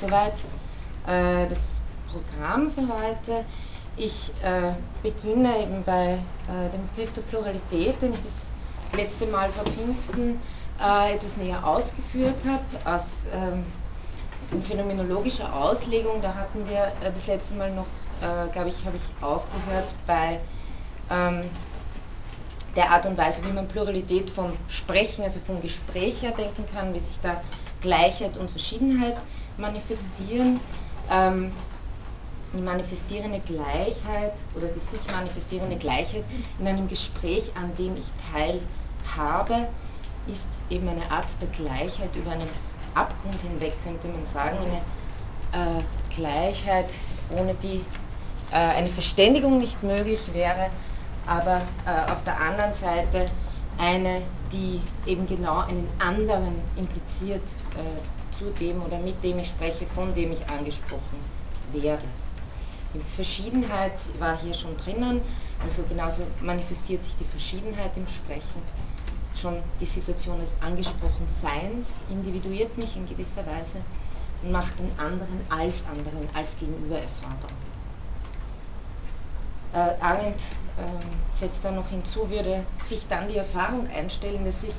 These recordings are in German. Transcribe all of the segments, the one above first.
Soweit äh, das Programm für heute. Ich äh, beginne eben bei äh, dem Begriff der Pluralität, den ich das letzte Mal vor Pfingsten äh, etwas näher ausgeführt habe, aus ähm, phänomenologischer Auslegung. Da hatten wir äh, das letzte Mal noch, äh, glaube ich, habe ich aufgehört bei ähm, der Art und Weise, wie man Pluralität vom Sprechen, also vom Gespräch her denken kann, wie sich da Gleichheit und Verschiedenheit manifestieren. Ähm, die manifestierende Gleichheit oder die sich manifestierende Gleichheit in einem Gespräch, an dem ich teilhabe, ist eben eine Art der Gleichheit über einen Abgrund hinweg, könnte man sagen, eine äh, Gleichheit, ohne die äh, eine Verständigung nicht möglich wäre, aber äh, auf der anderen Seite eine, die eben genau einen anderen impliziert äh, zu dem oder mit dem ich spreche, von dem ich angesprochen werde. Die Verschiedenheit war hier schon drinnen, also genauso manifestiert sich die Verschiedenheit im Sprechen. Schon die Situation des angesprochen Seins individuiert mich in gewisser Weise und macht den anderen als anderen, als Gegenüber erfahrbar. Äh, Arendt äh, setzt dann noch hinzu, würde sich dann die Erfahrung einstellen, dass sich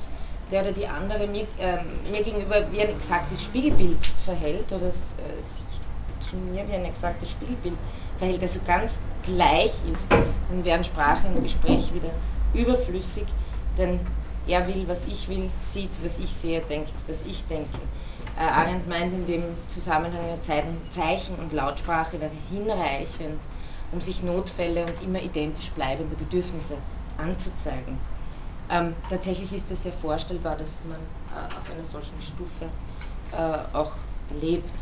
der oder die andere mir, äh, mir gegenüber wie ein exaktes Spiegelbild verhält oder äh, sich zu mir wie ein exaktes Spiegelbild verhält, also ganz gleich ist, dann wären Sprache und Gespräch wieder überflüssig, denn er will, was ich will, sieht, was ich sehe, denkt, was ich denke. Äh, Arendt meint in dem Zusammenhang Zeichen und Lautsprache wäre hinreichend, um sich Notfälle und immer identisch bleibende Bedürfnisse anzuzeigen. Ähm, tatsächlich ist es ja vorstellbar, dass man äh, auf einer solchen Stufe äh, auch lebt.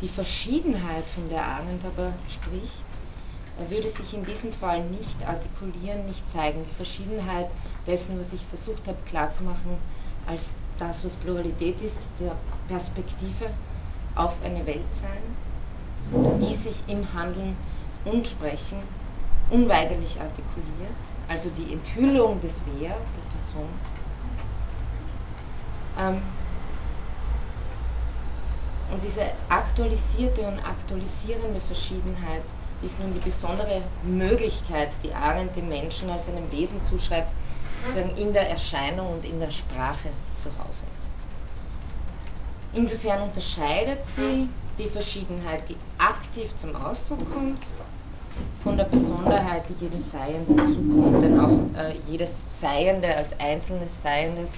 Die Verschiedenheit, von der Arendt aber spricht, äh, würde sich in diesem Fall nicht artikulieren, nicht zeigen. Die Verschiedenheit dessen, was ich versucht habe klarzumachen, als das, was Pluralität ist, der Perspektive auf eine Welt sein, die sich im Handeln und Sprechen unweigerlich artikuliert, also die Enthüllung des Wer, der Person. Ähm, und diese aktualisierte und aktualisierende Verschiedenheit ist nun die besondere Möglichkeit, die Arendt dem Menschen als einem Wesen zuschreibt, sozusagen in der Erscheinung und in der Sprache zu Hause ist. Insofern unterscheidet sie die Verschiedenheit, die aktiv zum Ausdruck kommt, von der Besonderheit, die jedem Seienden zukommt. Denn auch äh, jedes Seiende als einzelnes Seiendes,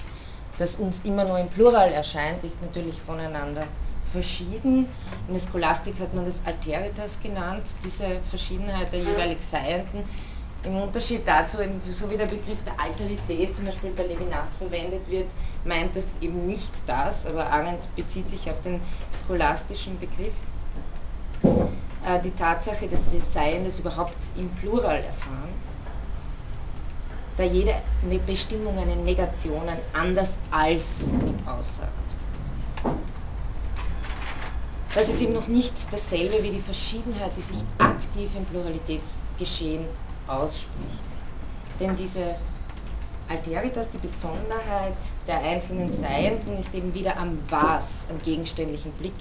das uns immer nur im Plural erscheint, ist natürlich voneinander verschieden. In der Scholastik hat man das Alteritas genannt, diese Verschiedenheit der jeweilig Seienden. Im Unterschied dazu, so wie der Begriff der Alterität zum Beispiel bei Levinas verwendet wird, meint das eben nicht das, aber Arendt bezieht sich auf den scholastischen Begriff. Äh, die Tatsache, dass wir Seiendes überhaupt im Plural erfahren, da jede Bestimmung eine Negation, ein anders als mit aussagt. Das ist eben noch nicht dasselbe wie die Verschiedenheit, die sich aktiv im Pluralitätsgeschehen ausspricht. Denn diese Alteritas, die Besonderheit der einzelnen Seienden, ist eben wieder am Was, am gegenständlichen Blick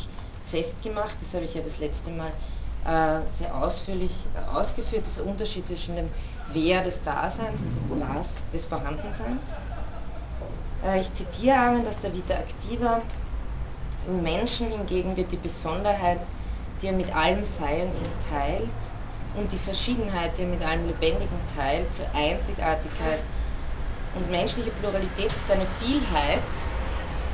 festgemacht. Das habe ich ja das letzte Mal sehr ausführlich äh, ausgeführt, dieser Unterschied zwischen dem Wer des Daseins und dem Was des Vorhandenseins. Äh, ich zitiere Arendt aus der Vita Activa. Im Menschen hingegen wird die Besonderheit, die er mit allem Seienden teilt, und die Verschiedenheit, die er mit allem Lebendigen teilt, zur Einzigartigkeit. Und menschliche Pluralität ist eine Vielheit,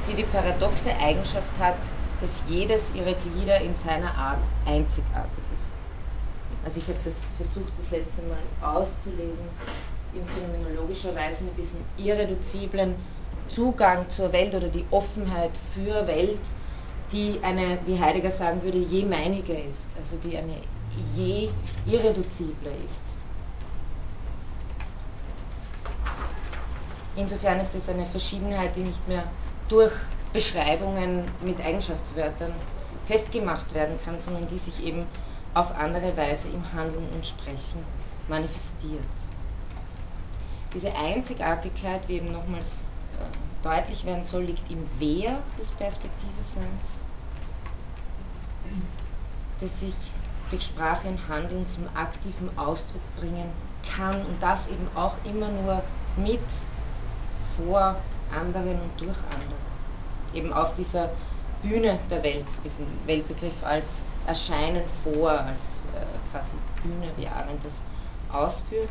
die die paradoxe Eigenschaft hat, dass jedes ihrer Glieder in seiner Art einzigartig. Also ich habe das versucht, das letzte Mal auszulesen, in phänomenologischer Weise mit diesem irreduziblen Zugang zur Welt oder die Offenheit für Welt, die eine, wie Heidegger sagen würde, je meinige ist, also die eine je irreduzible ist. Insofern ist es eine Verschiedenheit, die nicht mehr durch Beschreibungen mit Eigenschaftswörtern festgemacht werden kann, sondern die sich eben auf andere Weise im Handeln und Sprechen manifestiert. Diese Einzigartigkeit, wie eben nochmals äh, deutlich werden soll, liegt im Wer des Perspektive-Seins. das sich durch Sprache und Handeln zum aktiven Ausdruck bringen kann und das eben auch immer nur mit, vor anderen und durch andere. Eben auf dieser Bühne der Welt, diesen Weltbegriff als Erscheinen vor, als äh, quasi Bühne, wie Arendt das ausführt.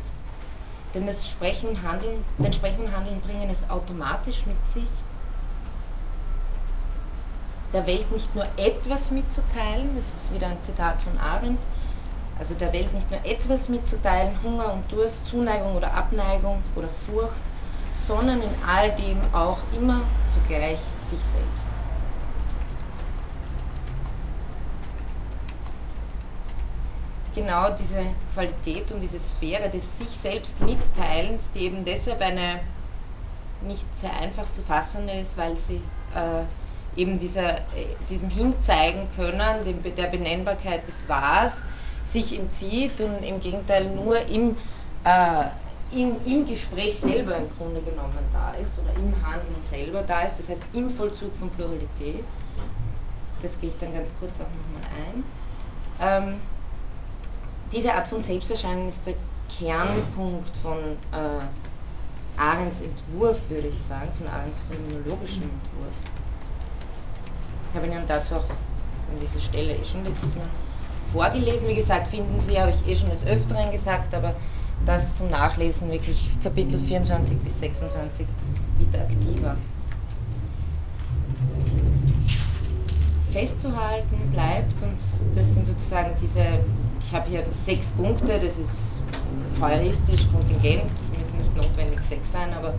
Denn das Sprechen und Handeln, denn Sprechen und Handeln bringen es automatisch mit sich, der Welt nicht nur etwas mitzuteilen, das ist wieder ein Zitat von Arendt, also der Welt nicht nur etwas mitzuteilen, Hunger und Durst, Zuneigung oder Abneigung oder Furcht, sondern in all dem auch immer zugleich sich selbst. Genau diese Qualität und diese Sphäre des sich selbst Mitteilens, die eben deshalb eine nicht sehr einfach zu fassende ist, weil sie äh, eben dieser, äh, diesem Hinzeigen können, dem, der Benennbarkeit des Was, sich entzieht und im Gegenteil nur im, äh, in, im Gespräch selber im Grunde genommen da ist oder im Handeln selber da ist, das heißt im Vollzug von Pluralität. Das gehe ich dann ganz kurz auch nochmal ein. Ähm, diese Art von Selbsterscheinen ist der Kernpunkt von äh, Arends Entwurf, würde ich sagen, von Arends phänomenologischem Entwurf. Ich habe Ihnen dazu auch an dieser Stelle eh schon letztes Mal vorgelesen. Wie gesagt, finden Sie, habe ich eh schon des Öfteren gesagt, aber das zum Nachlesen wirklich Kapitel 24 bis 26 interaktiver. Festzuhalten bleibt und das sind sozusagen diese, ich habe hier sechs Punkte, das ist heuristisch, kontingent, es müssen nicht notwendig sechs sein, aber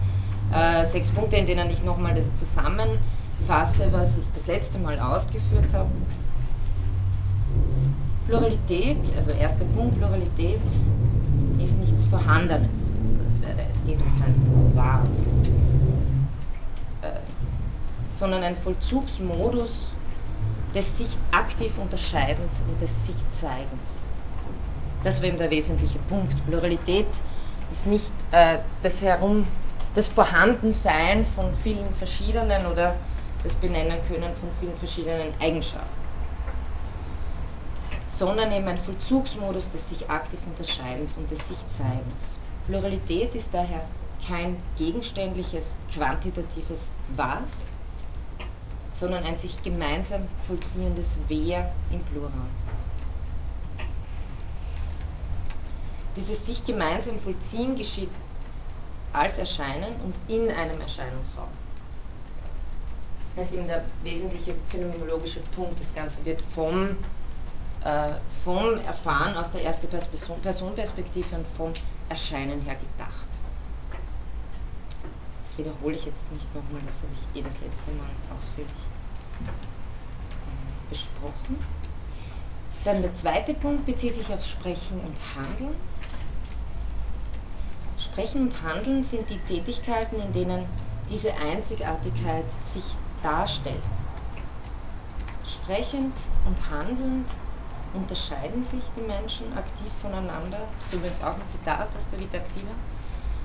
äh, sechs Punkte, in denen ich nochmal das zusammen fasse, was ich das letzte Mal ausgeführt habe. Pluralität, also erster Punkt, Pluralität ist nichts Vorhandenes. Das wäre, es geht um kein Was, äh, sondern ein Vollzugsmodus des sich aktiv Unterscheidens und des sich Zeigens. Das wäre eben der wesentliche Punkt. Pluralität ist nicht äh, das Herum, das Vorhandensein von vielen verschiedenen oder das benennen können von vielen verschiedenen Eigenschaften, sondern eben ein Vollzugsmodus des sich aktiv Unterscheidens und des sich Zeigens. Pluralität ist daher kein gegenständliches, quantitatives Was, sondern ein sich gemeinsam vollziehendes Wer im Plural. Dieses sich gemeinsam vollziehen geschieht als Erscheinen und in einem Erscheinungsraum. Das ist eben der wesentliche phänomenologische Punkt. Das Ganze wird vom, äh, vom Erfahren aus der ersten Personenperspektive und vom Erscheinen her gedacht. Das wiederhole ich jetzt nicht nochmal, das habe ich eh das letzte Mal ausführlich äh, besprochen. Dann der zweite Punkt bezieht sich auf Sprechen und Handeln. Sprechen und Handeln sind die Tätigkeiten, in denen diese Einzigartigkeit sich darstellt. Sprechend und handelnd unterscheiden sich die Menschen aktiv voneinander, so übrigens auch ein Zitat aus der Vita Activa,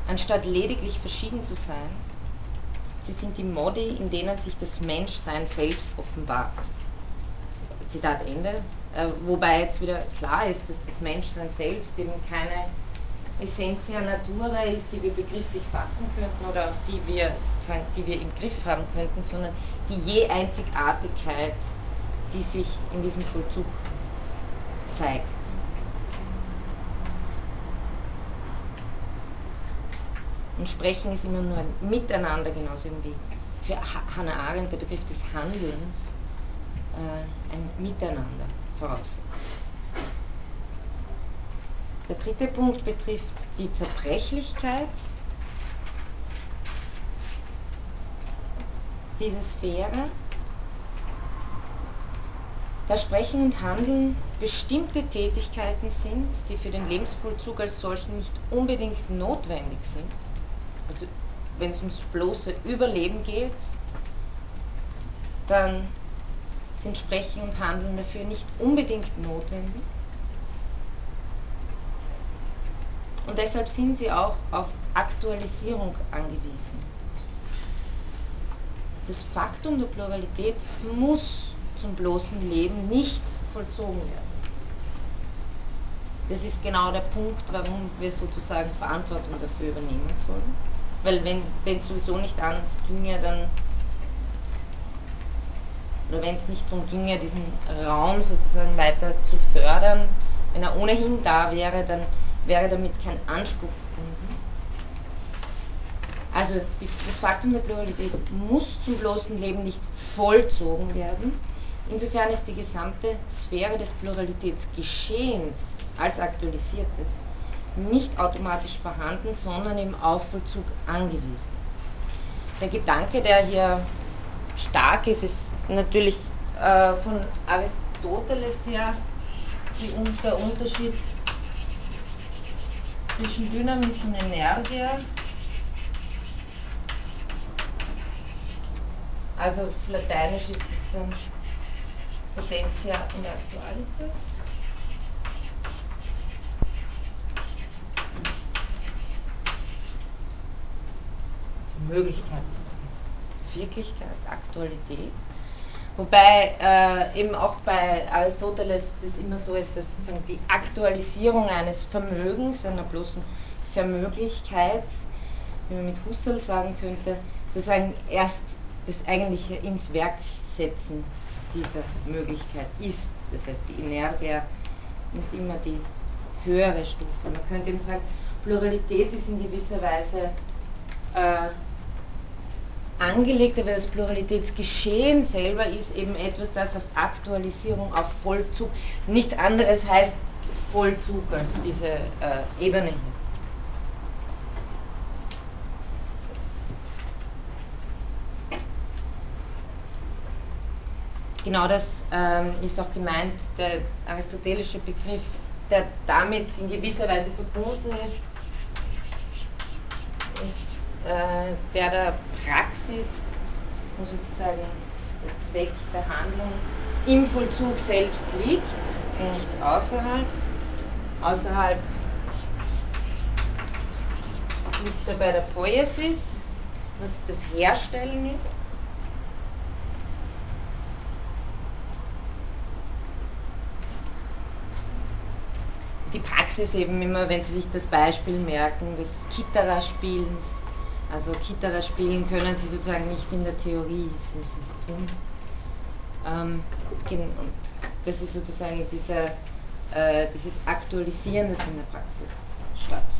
anstatt lediglich verschieden zu sein. Sie sind die Modi, in denen sich das Menschsein selbst offenbart. Zitat Ende. Äh, wobei jetzt wieder klar ist, dass das Menschsein selbst eben keine Essentia Natura ist, die wir begrifflich fassen könnten oder auf die wir, sozusagen, die wir im Griff haben könnten, sondern die je Einzigartigkeit, die sich in diesem Vollzug zeigt. Und Sprechen ist immer nur ein Miteinander, genauso wie für Hannah Arendt der Begriff des Handelns äh, ein Miteinander voraussetzt. Der dritte Punkt betrifft die Zerbrechlichkeit dieser Sphäre. Da Sprechen und Handeln bestimmte Tätigkeiten sind, die für den Lebensvollzug als solchen nicht unbedingt notwendig sind. Also wenn es ums bloße Überleben geht, dann sind Sprechen und Handeln dafür nicht unbedingt notwendig. Und deshalb sind sie auch auf Aktualisierung angewiesen. Das Faktum der Pluralität muss zum bloßen Leben nicht vollzogen werden. das ist genau der Punkt, warum wir sozusagen Verantwortung dafür übernehmen sollen. Weil wenn es sowieso nicht anders ginge, dann oder wenn es nicht darum ginge, diesen Raum sozusagen weiter zu fördern, wenn er ohnehin da wäre, dann wäre damit kein Anspruch verbunden. Also die, das Faktum der Pluralität muss zum bloßen Leben nicht vollzogen werden. Insofern ist die gesamte Sphäre des Pluralitätsgeschehens als aktualisiertes nicht automatisch vorhanden, sondern im Aufvollzug angewiesen. Der Gedanke, der hier stark ist, ist natürlich äh, von Aristoteles her die, der Unterschied zwischen Dynamis und Energia. Also auf Lateinisch ist es dann Potentia und Actualitas. Also Möglichkeit, Wirklichkeit, Aktualität. Wobei äh, eben auch bei Aristoteles das immer so ist, dass sozusagen die Aktualisierung eines Vermögens, einer bloßen Vermöglichkeit, wie man mit Husserl sagen könnte, sozusagen erst das eigentliche ins Werk setzen dieser Möglichkeit ist. Das heißt, die Energia ist immer die höhere Stufe. Man könnte eben sagen, Pluralität ist in gewisser Weise äh, angelegt, aber das Pluralitätsgeschehen selber ist eben etwas, das auf Aktualisierung, auf Vollzug, nichts anderes heißt Vollzug als diese äh, Ebene hier. Genau das ähm, ist auch gemeint, der aristotelische Begriff, der damit in gewisser Weise verbunden ist, ist der der Praxis, wo sozusagen der Zweck der Handlung im Vollzug selbst liegt und nicht außerhalb. Außerhalb liegt er bei der Poiesis, was das Herstellen ist. Die Praxis eben immer, wenn Sie sich das Beispiel merken, des Kitterer-Spielens, also Kitterer spielen können sie sozusagen nicht in der Theorie, sie müssen es tun. Ähm, und das ist sozusagen dieser, äh, dieses Aktualisieren, das in der Praxis stattfindet.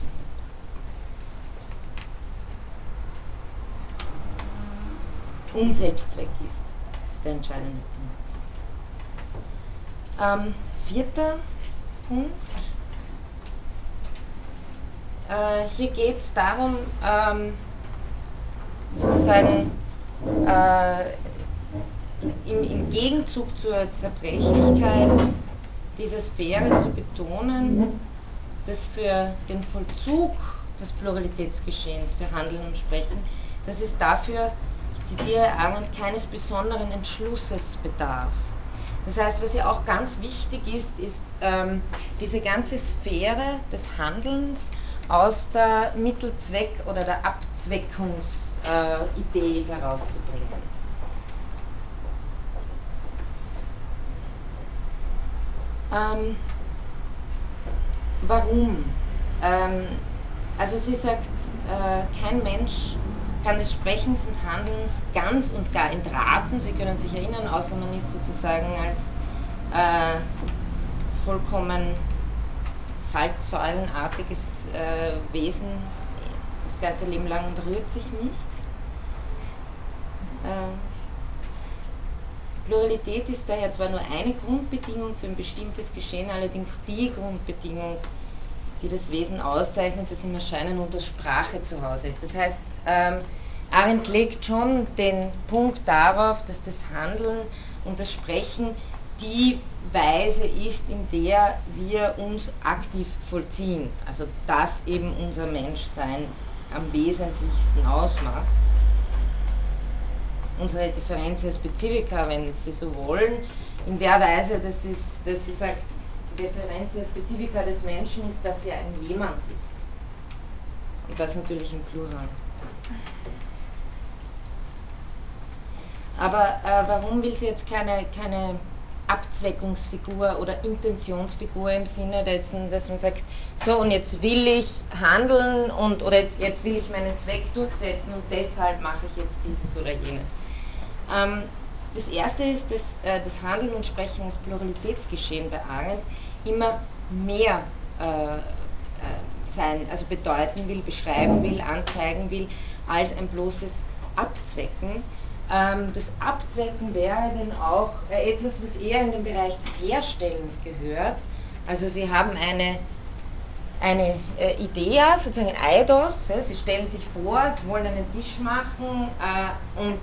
Und Selbstzweck ist, ist der entscheidende Punkt. Ähm, vierter Punkt. Äh, hier geht es darum, ähm, sozusagen äh, im, im Gegenzug zur Zerbrechlichkeit dieser Sphäre zu betonen, dass für den Vollzug des Pluralitätsgeschehens, für Handeln und Sprechen, dass es dafür, ich zitiere Arendt, keines besonderen Entschlusses bedarf. Das heißt, was ja auch ganz wichtig ist, ist ähm, diese ganze Sphäre des Handelns aus der Mittelzweck- oder der Abzweckungs- Idee herauszubringen. Ähm, warum? Ähm, also sie sagt, äh, kein Mensch kann des Sprechens und Handelns ganz und gar entraten. Sie können sich erinnern, außer man ist sozusagen als äh, vollkommen salzsäulenartiges äh, Wesen das ganze Leben lang und rührt sich nicht. Ähm, Pluralität ist daher zwar nur eine Grundbedingung für ein bestimmtes Geschehen, allerdings die Grundbedingung, die das Wesen auszeichnet, das im Erscheinen und der Sprache zu Hause ist. Das heißt, ähm, Arendt legt schon den Punkt darauf, dass das Handeln und das Sprechen die Weise ist, in der wir uns aktiv vollziehen. Also das eben unser Menschsein am wesentlichsten ausmacht. Unsere Differentia Specifica, wenn Sie so wollen, in der Weise, dass, es, dass sie sagt, die Differentia Specifica des Menschen ist, dass er ein Jemand ist. Und das natürlich im Plural. Aber äh, warum will sie jetzt keine, keine Abzweckungsfigur oder Intentionsfigur im Sinne dessen, dass man sagt, so und jetzt will ich handeln und oder jetzt, jetzt will ich meinen Zweck durchsetzen und deshalb mache ich jetzt dieses oder jenes. Ähm, das erste ist, dass äh, das Handeln und Sprechen als Pluralitätsgeschehen bei Arendt immer mehr äh, äh, sein, also bedeuten will, beschreiben will, anzeigen will, als ein bloßes Abzwecken ähm, das Abzwecken wäre denn auch äh, etwas, was eher in den Bereich des Herstellens gehört. Also Sie haben eine, eine äh, Idee, sozusagen ein Eidos, Sie stellen sich vor, Sie wollen einen Tisch machen äh, und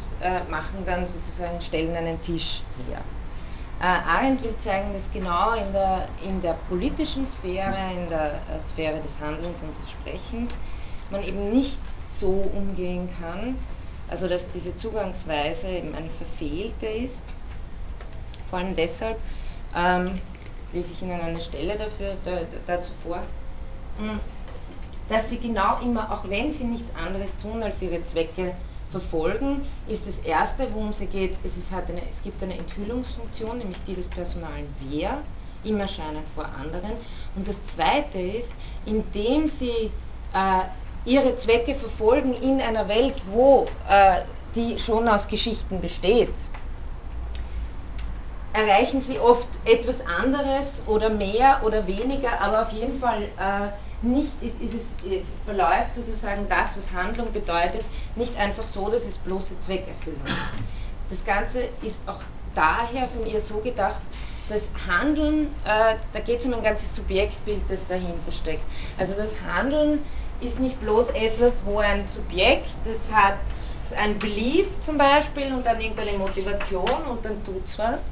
machen dann sozusagen, stellen einen Tisch her. Arendt will zeigen, dass genau in der, in der politischen Sphäre, in der Sphäre des Handelns und des Sprechens, man eben nicht so umgehen kann, also dass diese Zugangsweise eben eine verfehlte ist. Vor allem deshalb ähm, lese ich Ihnen eine Stelle dafür, da, dazu vor, dass sie genau immer, auch wenn sie nichts anderes tun, als ihre Zwecke verfolgen, ist das Erste, worum es geht, es, ist halt eine, es gibt eine Enthüllungsfunktion, nämlich die des personalen Wir, im Erscheinen vor anderen. Und das Zweite ist, indem sie äh, ihre Zwecke verfolgen in einer Welt, wo äh, die schon aus Geschichten besteht, erreichen sie oft etwas anderes oder mehr oder weniger, aber auf jeden Fall äh, nicht ist, ist es, äh, verläuft sozusagen das, was Handlung bedeutet, nicht einfach so, dass es bloße Zweckerfüllung ist. Das Ganze ist auch daher von ihr so gedacht, das Handeln, äh, da geht es um ein ganzes Subjektbild, das dahinter steckt. Also das Handeln ist nicht bloß etwas, wo ein Subjekt, das hat ein Belief zum Beispiel und dann irgendeine Motivation und dann tut es was,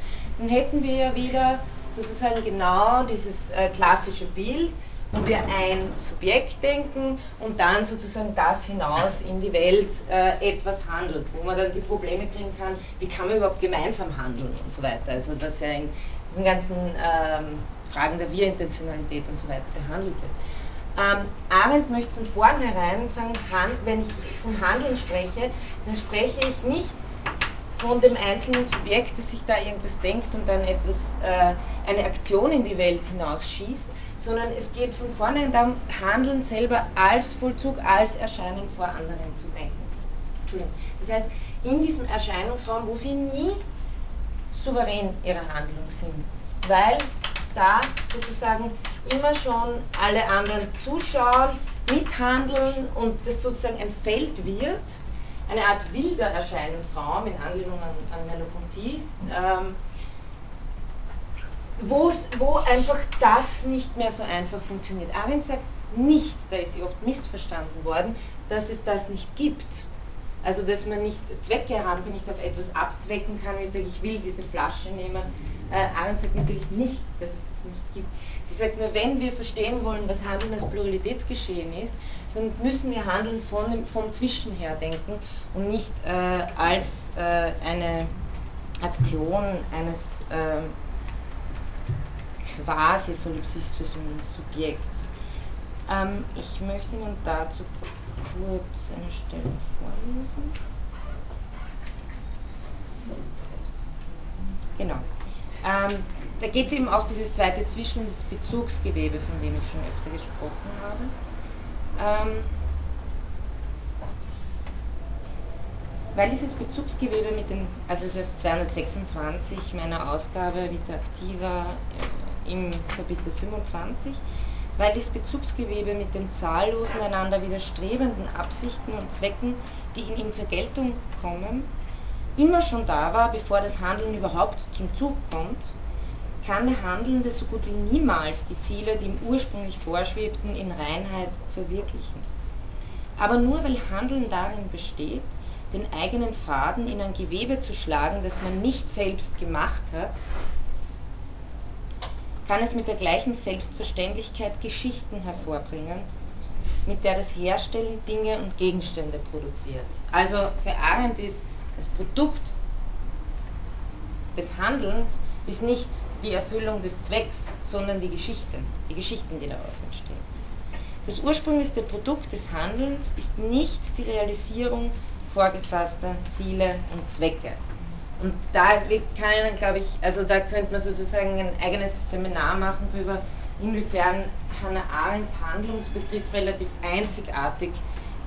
dann hätten wir ja wieder sozusagen genau dieses äh, klassische Bild, wo wir ein Subjekt denken und dann sozusagen das hinaus in die Welt äh, etwas handelt, wo man dann die Probleme kriegen kann, wie kann man überhaupt gemeinsam handeln und so weiter. Also dass ja in diesen ganzen ähm, Fragen der Wir-Intentionalität und so weiter behandelt wird. Ähm, Arendt möchte von vornherein sagen, wenn ich vom Handeln spreche, dann spreche ich nicht von dem einzelnen Subjekt, das sich da irgendwas denkt und dann etwas, äh, eine Aktion in die Welt hinausschießt, sondern es geht von vornherein darum, Handeln selber als Vollzug, als Erscheinen vor anderen zu denken. Das heißt, in diesem Erscheinungsraum, wo sie nie souverän ihrer Handlung sind, weil da sozusagen immer schon alle anderen zuschauen, mithandeln und das sozusagen ein Feld wird, eine Art wilder Erscheinungsraum in Anlehnung an, an Merleau-Ponty, ähm, wo einfach das nicht mehr so einfach funktioniert. Arendt sagt nicht, da ist sie oft missverstanden worden, dass es das nicht gibt. Also dass man nicht Zwecke haben kann, nicht auf etwas abzwecken kann, ich sage, ich will diese Flasche nehmen, äh, Arendt sagt natürlich nicht, dass es das nicht gibt. Sie sagt nur, wenn wir verstehen wollen, was Handeln als Pluralitätsgeschehen ist, dann müssen wir Handeln von, vom Zwischen her denken und nicht äh, als äh, eine Aktion eines äh, quasi solipsistischen Subjekts. Ähm, ich möchte Ihnen dazu kurz eine Stelle vorlesen. Genau. Ähm, da geht es eben auch dieses zweite Zwischen- das Bezugsgewebe, von dem ich schon öfter gesprochen habe. Ähm, weil dieses Bezugsgewebe mit den, also es ist auf 226 meiner Ausgabe Vita Activa äh, im Kapitel 25, weil dieses Bezugsgewebe mit den zahllosen einander widerstrebenden Absichten und Zwecken, die in ihm zur Geltung kommen, immer schon da war, bevor das Handeln überhaupt zum Zug kommt, kann der Handelnde so gut wie niemals die Ziele, die ihm ursprünglich vorschwebten, in Reinheit verwirklichen. Aber nur weil Handeln darin besteht, den eigenen Faden in ein Gewebe zu schlagen, das man nicht selbst gemacht hat, kann es mit der gleichen Selbstverständlichkeit Geschichten hervorbringen, mit der das Herstellen Dinge und Gegenstände produziert. Also für Arendt ist das Produkt des Handelns ist nicht die Erfüllung des Zwecks, sondern die Geschichten, die Geschichten, die daraus entstehen. Das ursprünglichste Produkt des Handelns ist nicht die Realisierung vorgefasster Ziele und Zwecke. Und da kann glaube ich, also da könnte man sozusagen ein eigenes Seminar machen darüber, inwiefern Hannah Arendts Handlungsbegriff relativ einzigartig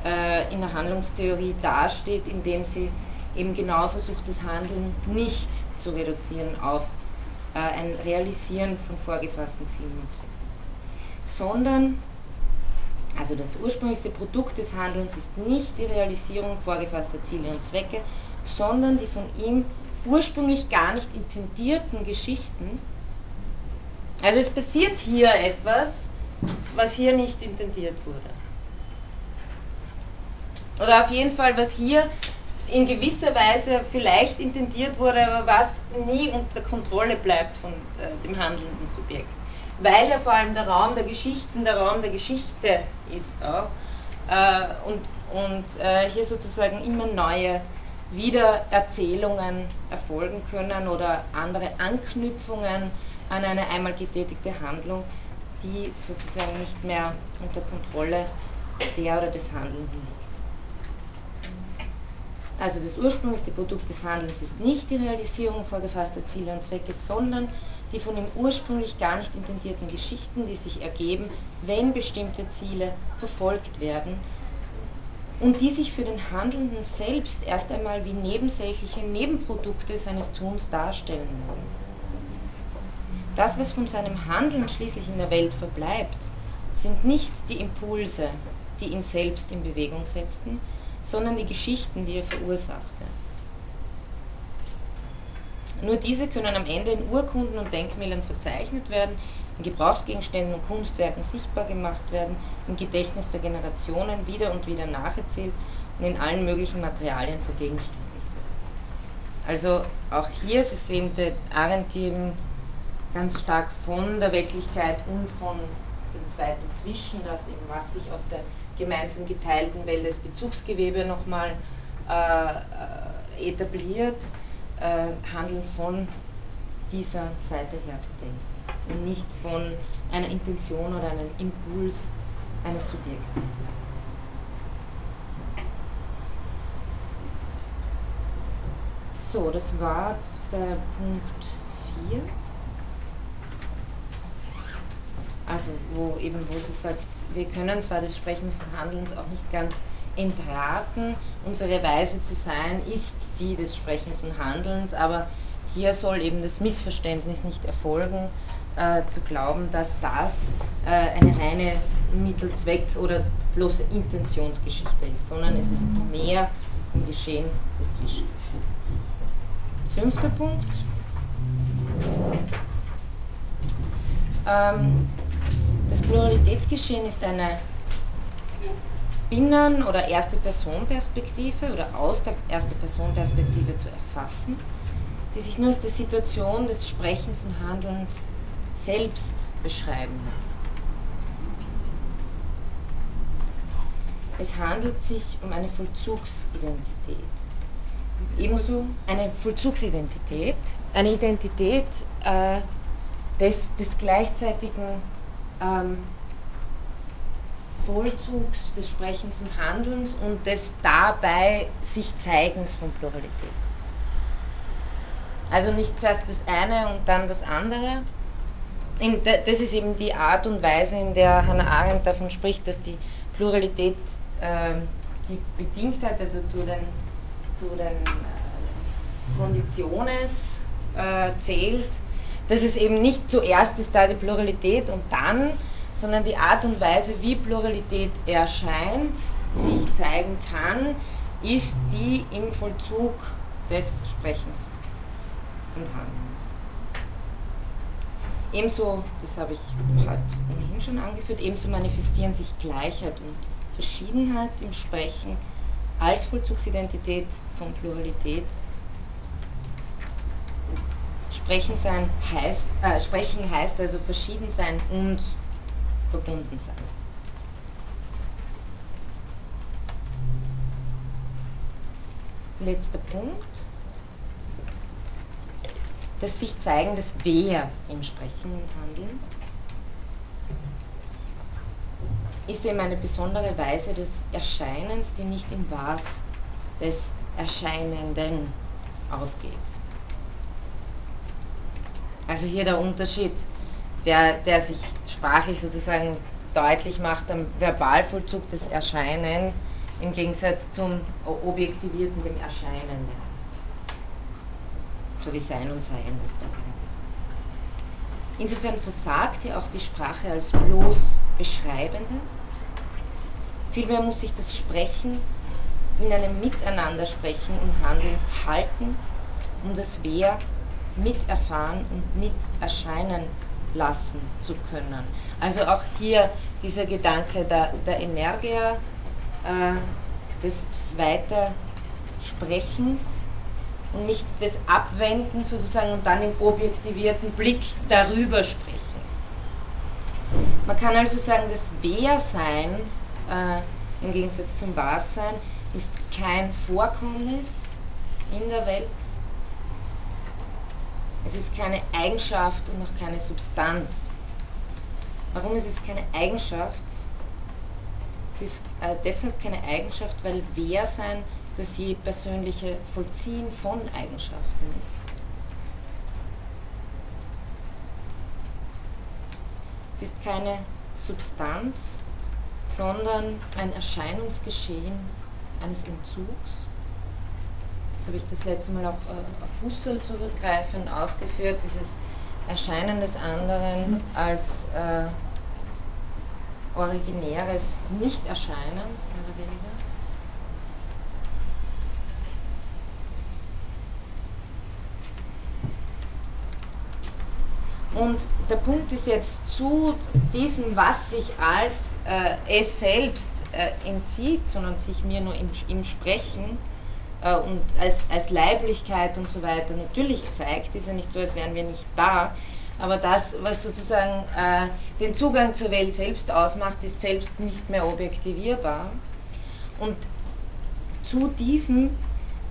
äh, in der Handlungstheorie dasteht, indem sie eben genau versucht, das Handeln nicht zu reduzieren auf ein Realisieren von vorgefassten Zielen und Zwecken, sondern also das ursprünglichste Produkt des Handelns ist nicht die Realisierung vorgefasster Ziele und Zwecke, sondern die von ihm ursprünglich gar nicht intendierten Geschichten. Also es passiert hier etwas, was hier nicht intendiert wurde. Oder auf jeden Fall, was hier in gewisser Weise vielleicht intendiert wurde, aber was nie unter Kontrolle bleibt von äh, dem handelnden Subjekt. Weil ja vor allem der Raum der Geschichten der Raum der Geschichte ist auch. Äh, und und äh, hier sozusagen immer neue Wiedererzählungen erfolgen können oder andere Anknüpfungen an eine einmal getätigte Handlung, die sozusagen nicht mehr unter Kontrolle der oder des Handelnden liegt. Also das ursprünglichste Produkt des Handelns ist nicht die Realisierung vorgefasster Ziele und Zwecke, sondern die von ihm ursprünglich gar nicht intendierten Geschichten, die sich ergeben, wenn bestimmte Ziele verfolgt werden und die sich für den Handelnden selbst erst einmal wie nebensächliche Nebenprodukte seines Tuns darstellen mögen. Das, was von seinem Handeln schließlich in der Welt verbleibt, sind nicht die Impulse, die ihn selbst in Bewegung setzten, sondern die Geschichten, die er verursachte. Nur diese können am Ende in Urkunden und Denkmälern verzeichnet werden, in Gebrauchsgegenständen und Kunstwerken sichtbar gemacht werden, im Gedächtnis der Generationen wieder und wieder nacherzählt und in allen möglichen Materialien vergegenständigt werden. Also auch hier, Sie sehen, der Arendt eben ganz stark von der Wirklichkeit und von dem zweiten Zwischen, das eben was sich auf der gemeinsam geteilten Welt als Bezugsgewebe nochmal äh, etabliert, äh, Handeln von dieser Seite her zu denken und nicht von einer Intention oder einem Impuls eines Subjekts. So, das war der Punkt 4. Also wo eben, wo sie sagt, wir können zwar des Sprechens und Handelns auch nicht ganz entraten, unsere Weise zu sein ist die des Sprechens und Handelns, aber hier soll eben das Missverständnis nicht erfolgen, äh, zu glauben, dass das äh, eine reine Mittelzweck- oder bloße Intentionsgeschichte ist, sondern es ist mehr im Geschehen des Zwischen. Fünfter Punkt. Ähm, das Pluralitätsgeschehen ist eine Binnen- oder Erste-Person-Perspektive oder aus der Erste-Person-Perspektive zu erfassen, die sich nur aus der Situation des Sprechens und Handelns selbst beschreiben lässt. Es handelt sich um eine Vollzugsidentität. Ebenso eine Vollzugsidentität, eine Identität äh, des, des gleichzeitigen ähm, Vollzugs des Sprechens und Handelns und des dabei sich Zeigens von Pluralität. Also nicht zuerst das eine und dann das andere. das ist eben die Art und Weise, in der Hannah Arendt davon spricht, dass die Pluralität äh, die Bedingtheit, also zu den, zu den äh, Konditiones äh, zählt, dass es eben nicht zuerst ist da die Pluralität und dann sondern die Art und Weise, wie Pluralität erscheint, sich zeigen kann, ist die im Vollzug des Sprechens und Handelns. Ebenso, das habe ich heute ohnehin schon angeführt, ebenso manifestieren sich Gleichheit und Verschiedenheit im Sprechen als Vollzugsidentität von Pluralität. Sprechen, sein heißt, äh, sprechen heißt also verschieden sein und verbunden sein. Letzter Punkt. Das sich zeigen des Wer im Sprechen und Handeln ist eben eine besondere Weise des Erscheinens, die nicht im Was des Erscheinenden aufgeht. Also hier der Unterschied, der, der sich sprachlich sozusagen deutlich macht am Verbalvollzug des Erscheinen im Gegensatz zum Objektivierten, dem Erscheinenden. So wie Sein und Sein das beide. Insofern versagt hier auch die Sprache als bloß beschreibende. Vielmehr muss sich das Sprechen in einem Miteinander sprechen und Handeln halten, um das Wer miterfahren und miterscheinen lassen zu können. Also auch hier dieser Gedanke der, der Energia, äh, des Weitersprechens und nicht des Abwenden sozusagen und dann im objektivierten Blick darüber sprechen. Man kann also sagen, das Wehrsein äh, im Gegensatz zum Wahrsein ist kein Vorkommnis in der Welt. Es ist keine Eigenschaft und auch keine Substanz. Warum ist es keine Eigenschaft? Es ist äh, deshalb keine Eigenschaft, weil Wehrsein das je persönliche Vollziehen von Eigenschaften ist. Es ist keine Substanz, sondern ein Erscheinungsgeschehen eines Entzugs. Das habe ich das letzte Mal auch äh, auf Husserl zurückgreifend ausgeführt, dieses Erscheinen des anderen als äh, originäres Nicht-Erscheinen, mehr oder weniger. Und der Punkt ist jetzt zu diesem, was sich als äh, es selbst äh, entzieht, sondern sich mir nur im, im Sprechen äh, und als, als Leiblichkeit und so weiter natürlich zeigt, ist ja nicht so, als wären wir nicht da, aber das, was sozusagen äh, den Zugang zur Welt selbst ausmacht, ist selbst nicht mehr objektivierbar. Und zu diesem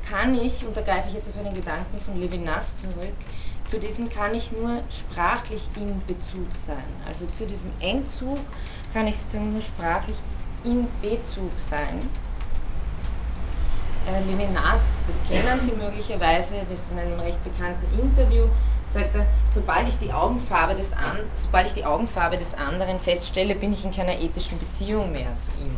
kann ich, und da greife ich jetzt auf einen Gedanken von Levinas zurück, zu diesem kann ich nur sprachlich in Bezug sein. Also zu diesem Entzug kann ich sozusagen nur sprachlich in Bezug sein. Äh, Levinas, das kennen Sie möglicherweise, das ist in einem recht bekannten Interview, sagt er, sobald ich die Augenfarbe des, An sobald ich die Augenfarbe des anderen feststelle, bin ich in keiner ethischen Beziehung mehr zu ihm.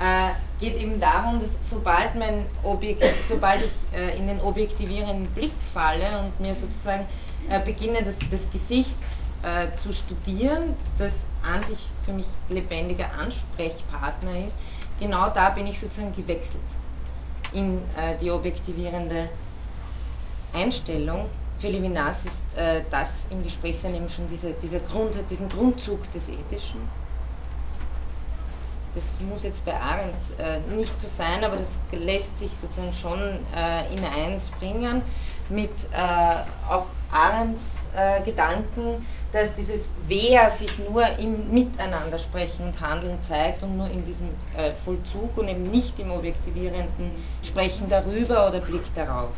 äh, geht eben darum, dass sobald, mein Objekt, sobald ich äh, in den objektivierenden Blick falle und mir sozusagen äh, beginne, das, das Gesicht äh, zu studieren, das an sich für mich lebendiger Ansprechpartner ist, genau da bin ich sozusagen gewechselt in äh, die objektivierende Einstellung für Levinas ist äh, das im Gesprächssein eben schon diese, dieser Grund, diesen Grundzug des Ethischen. Das muss jetzt bei Arendt äh, nicht so sein, aber das lässt sich sozusagen schon äh, in eins bringen mit äh, auch Arendts äh, Gedanken, dass dieses Wer sich nur im Miteinander sprechen und Handeln zeigt und nur in diesem äh, Vollzug und eben nicht im objektivierenden Sprechen darüber oder Blick darauf.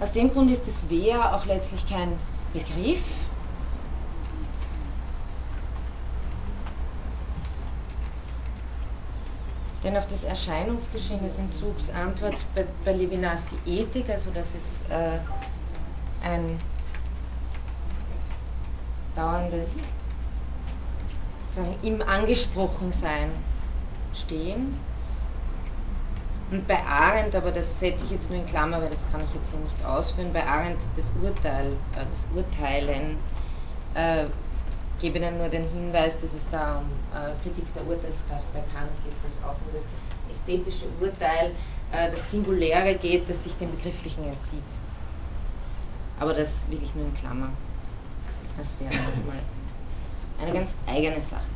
Aus dem Grund ist das Wer auch letztlich kein Begriff. Denn auf das Erscheinungsgeschehen des Entzugs antwortet bei, bei Levinas die Ethik, also das ist äh, ein dauerndes sagen, im Angesprochensein stehen. Und bei Arendt, aber das setze ich jetzt nur in Klammer, weil das kann ich jetzt hier nicht ausführen, bei Arendt das Urteil, äh, das Urteilen, äh, gebe Ihnen nur den Hinweis, dass es da um äh, Kritik der Urteilskraft bei Kant geht, wo es auch um das ästhetische Urteil, äh, das Singuläre geht, das sich dem Begrifflichen entzieht. Aber das will ich nur in Klammer. Das wäre nochmal eine ganz eigene Sache.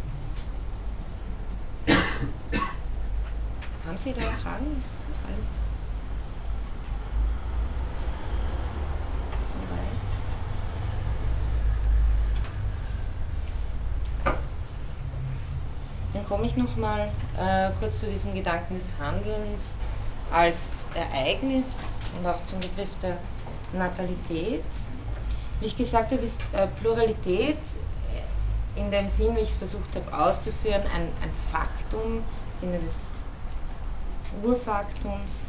Haben Sie da Fragen? Ist alles soweit? Dann komme ich nochmal äh, kurz zu diesem Gedanken des Handelns als Ereignis und auch zum Begriff der Natalität. Wie ich gesagt habe, ist äh, Pluralität in dem Sinn, wie ich es versucht habe auszuführen, ein, ein Faktum im Sinne des Urfaktums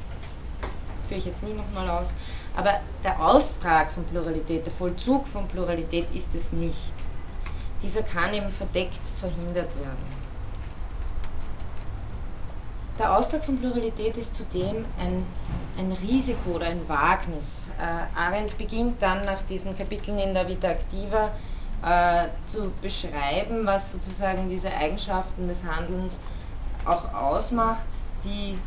führe ich jetzt nie nochmal aus. Aber der Austrag von Pluralität, der Vollzug von Pluralität ist es nicht. Dieser kann eben verdeckt verhindert werden. Der Austrag von Pluralität ist zudem ein, ein Risiko oder ein Wagnis. Äh, Arendt beginnt dann nach diesen Kapiteln in der Vita Activa äh, zu beschreiben, was sozusagen diese Eigenschaften des Handelns auch ausmacht, die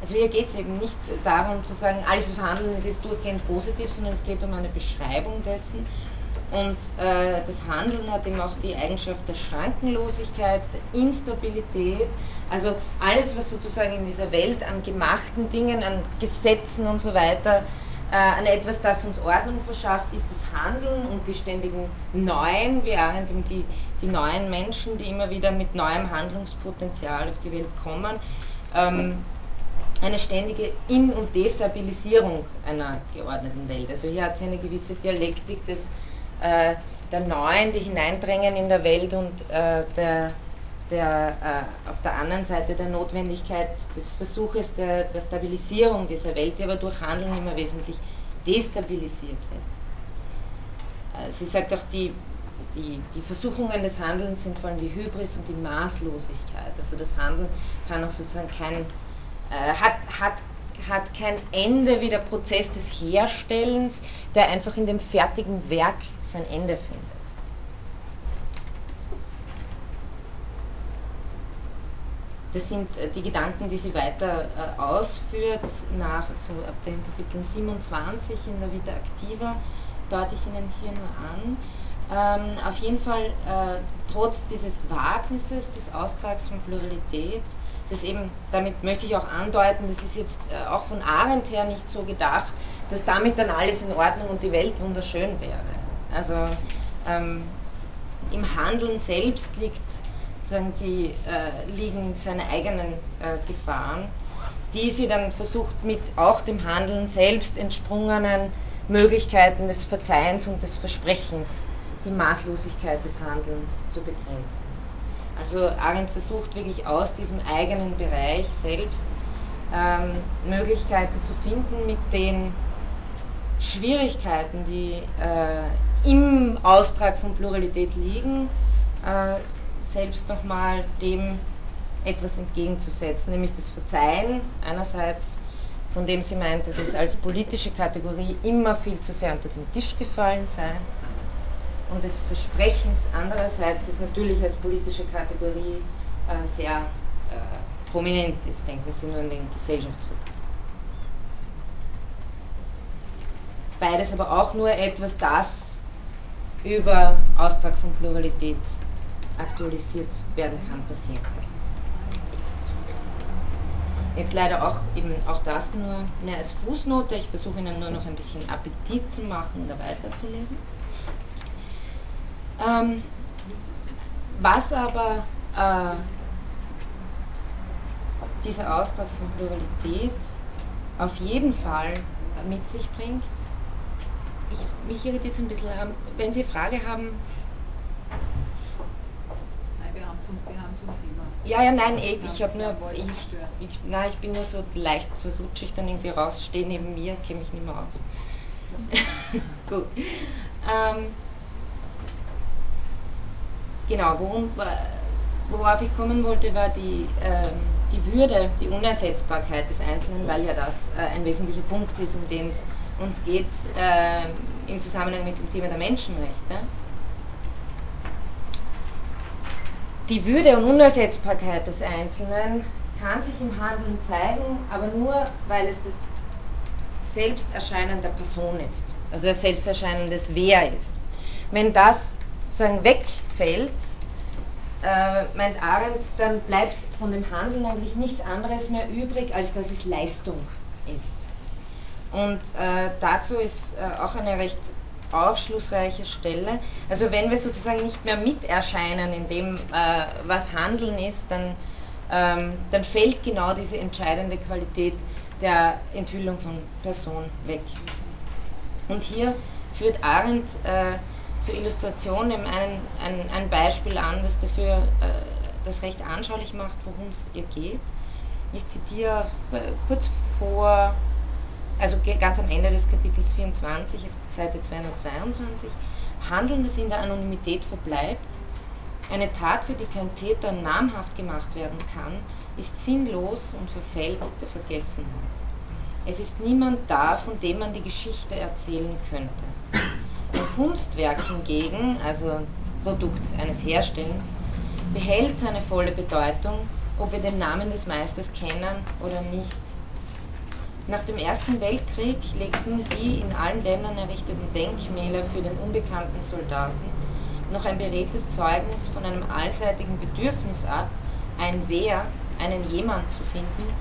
also hier geht es eben nicht darum zu sagen, alles was Handeln ist, ist durchgehend positiv, sondern es geht um eine Beschreibung dessen. Und äh, das Handeln hat eben auch die Eigenschaft der Schrankenlosigkeit, der Instabilität, also alles, was sozusagen in dieser Welt an gemachten Dingen, an Gesetzen und so weiter, äh, an etwas, das uns Ordnung verschafft, ist das Handeln und die ständigen neuen, während eben die, die neuen Menschen, die immer wieder mit neuem Handlungspotenzial auf die Welt kommen, ähm, eine ständige In- und Destabilisierung einer geordneten Welt. Also hier hat sie eine gewisse Dialektik des, der Neuen, die hineindrängen in der Welt und äh, der der, äh, auf der anderen Seite der Notwendigkeit des Versuches der, der, Stabilisierung dieser Welt, die aber durch Handeln immer wesentlich destabilisiert wird. Äh, sie sagt auch, die, die, die, Versuchungen des Handelns sind vor allem die Hybris und die Maßlosigkeit. Also das Handeln kann auch sozusagen kein, äh, hat, hat, hat kein Ende wie der Prozess des Herstellens, der einfach in dem fertigen Werk sein Ende findet. Das sind äh, die Gedanken, die sie weiter äh, ausführt, nach so ab dem Kapitel 27 in der Vita Activa, deute ich Ihnen hier nur an. Ähm, auf jeden Fall, äh, trotz dieses Wagnisses des Austrags von Pluralität, das eben, damit möchte ich auch andeuten, das ist jetzt äh, auch von Arendt her nicht so gedacht, dass damit dann alles in Ordnung und die Welt wunderschön wäre. Also ähm, im Handeln selbst liegt sozusagen die äh, liegen seine eigenen äh, Gefahren, die sie dann versucht mit auch dem Handeln selbst entsprungenen Möglichkeiten des Verzeihens und des Versprechens die Maßlosigkeit des Handelns zu begrenzen. Also Arendt versucht wirklich aus diesem eigenen Bereich selbst ähm, Möglichkeiten zu finden, mit den Schwierigkeiten, die äh, im Austrag von Pluralität liegen, äh, selbst nochmal dem etwas entgegenzusetzen, nämlich das Verzeihen einerseits, von dem sie meint, dass es als politische Kategorie immer viel zu sehr unter den Tisch gefallen sei, und des Versprechens andererseits, das natürlich als politische Kategorie äh, sehr äh, prominent ist, denken Sie nur an den Gesellschaftsvertrag. Beides aber auch nur etwas, das über Austrag von Pluralität aktualisiert werden kann, passieren kann. Jetzt leider auch eben auch das nur mehr als Fußnote. Ich versuche Ihnen nur noch ein bisschen Appetit zu machen, da weiterzulesen. Ähm, was aber äh, dieser Ausdruck von Pluralität auf jeden Fall mit sich bringt, ich, mich irritiert es ein bisschen, wenn Sie Frage haben, zum, wir haben zum Thema. Ja, ja, nein, ich, ich habe nur, ich, ich, nein, ich bin nur so leicht, so rutsche ich dann irgendwie raus, stehe neben mir, kenne mich nicht mehr aus. Gut. Ähm, genau, worum, worauf ich kommen wollte, war die, ähm, die Würde, die Unersetzbarkeit des Einzelnen, weil ja das äh, ein wesentlicher Punkt ist, um den es uns geht äh, im Zusammenhang mit dem Thema der Menschenrechte. Die Würde und Unersetzbarkeit des Einzelnen kann sich im Handeln zeigen, aber nur, weil es das Selbsterscheinen der Person ist, also das Selbsterscheinen des Wer ist. Wenn das sozusagen wegfällt, äh, meint Arendt, dann bleibt von dem Handeln eigentlich nichts anderes mehr übrig, als dass es Leistung ist. Und äh, dazu ist äh, auch eine recht aufschlussreiche Stelle. Also wenn wir sozusagen nicht mehr miterscheinen in dem, äh, was Handeln ist, dann, ähm, dann fällt genau diese entscheidende Qualität der Enthüllung von Person weg. Und hier führt Arendt äh, zur Illustration eben ein, ein, ein, Beispiel an, das dafür äh, das recht anschaulich macht, worum es ihr geht. Ich zitiere äh, kurz vor also ganz am Ende des Kapitels 24 auf Seite 222, Handeln, das in der Anonymität verbleibt, eine Tat, für die kein Täter namhaft gemacht werden kann, ist sinnlos und verfällt der Vergessenheit. Es ist niemand da, von dem man die Geschichte erzählen könnte. Ein Kunstwerk hingegen, also Produkt eines Herstellens, behält seine volle Bedeutung, ob wir den Namen des Meisters kennen oder nicht. Nach dem Ersten Weltkrieg legten die in allen Ländern errichteten Denkmäler für den unbekannten Soldaten noch ein beredtes Zeugnis von einem allseitigen Bedürfnis ab, ein Wer, einen jemand zu finden,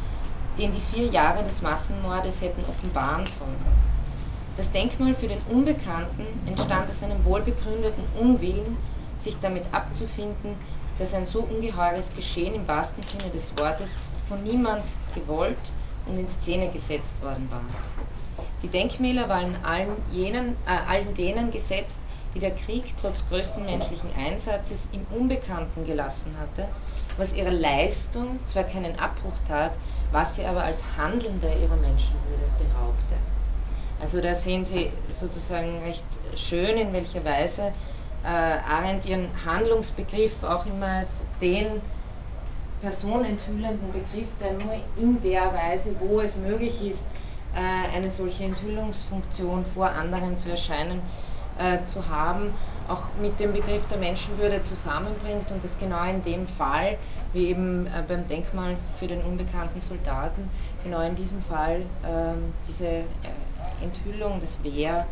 den die vier Jahre des Massenmordes hätten offenbaren sollen. Das Denkmal für den Unbekannten entstand aus einem wohlbegründeten Unwillen, sich damit abzufinden, dass ein so ungeheures Geschehen im wahrsten Sinne des Wortes von niemand gewollt und in Szene gesetzt worden war. Die Denkmäler waren allen, jenen, äh, allen denen gesetzt, die der Krieg trotz größten menschlichen Einsatzes im Unbekannten gelassen hatte, was ihrer Leistung zwar keinen Abbruch tat, was sie aber als Handelnde ihrer Menschenwürde beraubte. Also da sehen Sie sozusagen recht schön, in welcher Weise äh, Arendt ihren Handlungsbegriff auch immer als den personenthüllenden Begriff, der nur in der Weise, wo es möglich ist, äh, eine solche Enthüllungsfunktion vor anderen zu erscheinen, äh, zu haben, auch mit dem Begriff der Menschenwürde zusammenbringt und das genau in dem Fall, wie eben äh, beim Denkmal für den unbekannten Soldaten, genau in diesem Fall ähm, diese Enthüllung des Wehr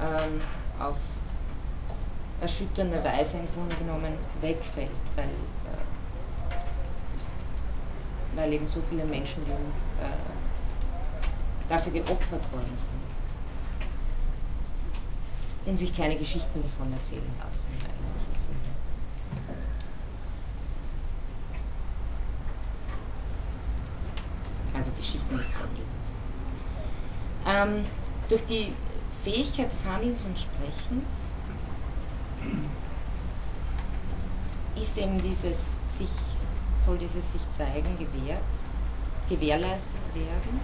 ähm, auf erschütternde Weise im Grunde genommen wegfällt, weil weil eben so viele Menschenleben äh, dafür geopfert worden sind. Und sich keine Geschichten davon erzählen lassen. Also Geschichten des Handelns. Ähm, durch die Fähigkeit des Handelns und Sprechens ist eben dieses sich soll dieses sich zeigen gewährt, gewährleistet werden.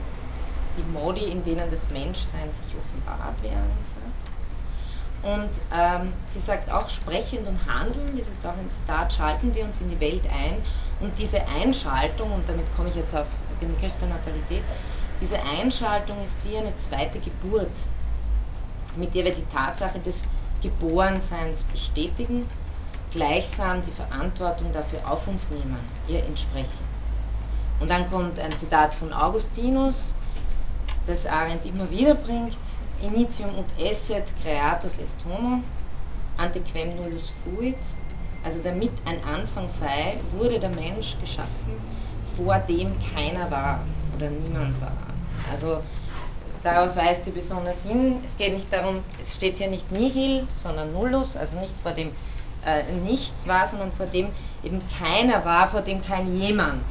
Die Modi, in denen das Menschsein sich offenbart werden soll. Und ähm, sie sagt auch, sprechend und handeln, das ist auch ein Zitat, schalten wir uns in die Welt ein. Und diese Einschaltung, und damit komme ich jetzt auf den Begriff der Natalität, diese Einschaltung ist wie eine zweite Geburt, mit der wir die Tatsache des Geborenseins bestätigen gleichsam die Verantwortung dafür auf uns nehmen, ihr entsprechen. Und dann kommt ein Zitat von Augustinus, das Arendt immer wieder bringt, Initium ut esset creatus est homo, antequem nullus fuit, also damit ein Anfang sei, wurde der Mensch geschaffen, vor dem keiner war oder niemand war. Also darauf weist sie besonders hin, es geht nicht darum, es steht hier nicht nihil, sondern nullus, also nicht vor dem äh, nichts war, sondern vor dem eben keiner war, vor dem kein jemand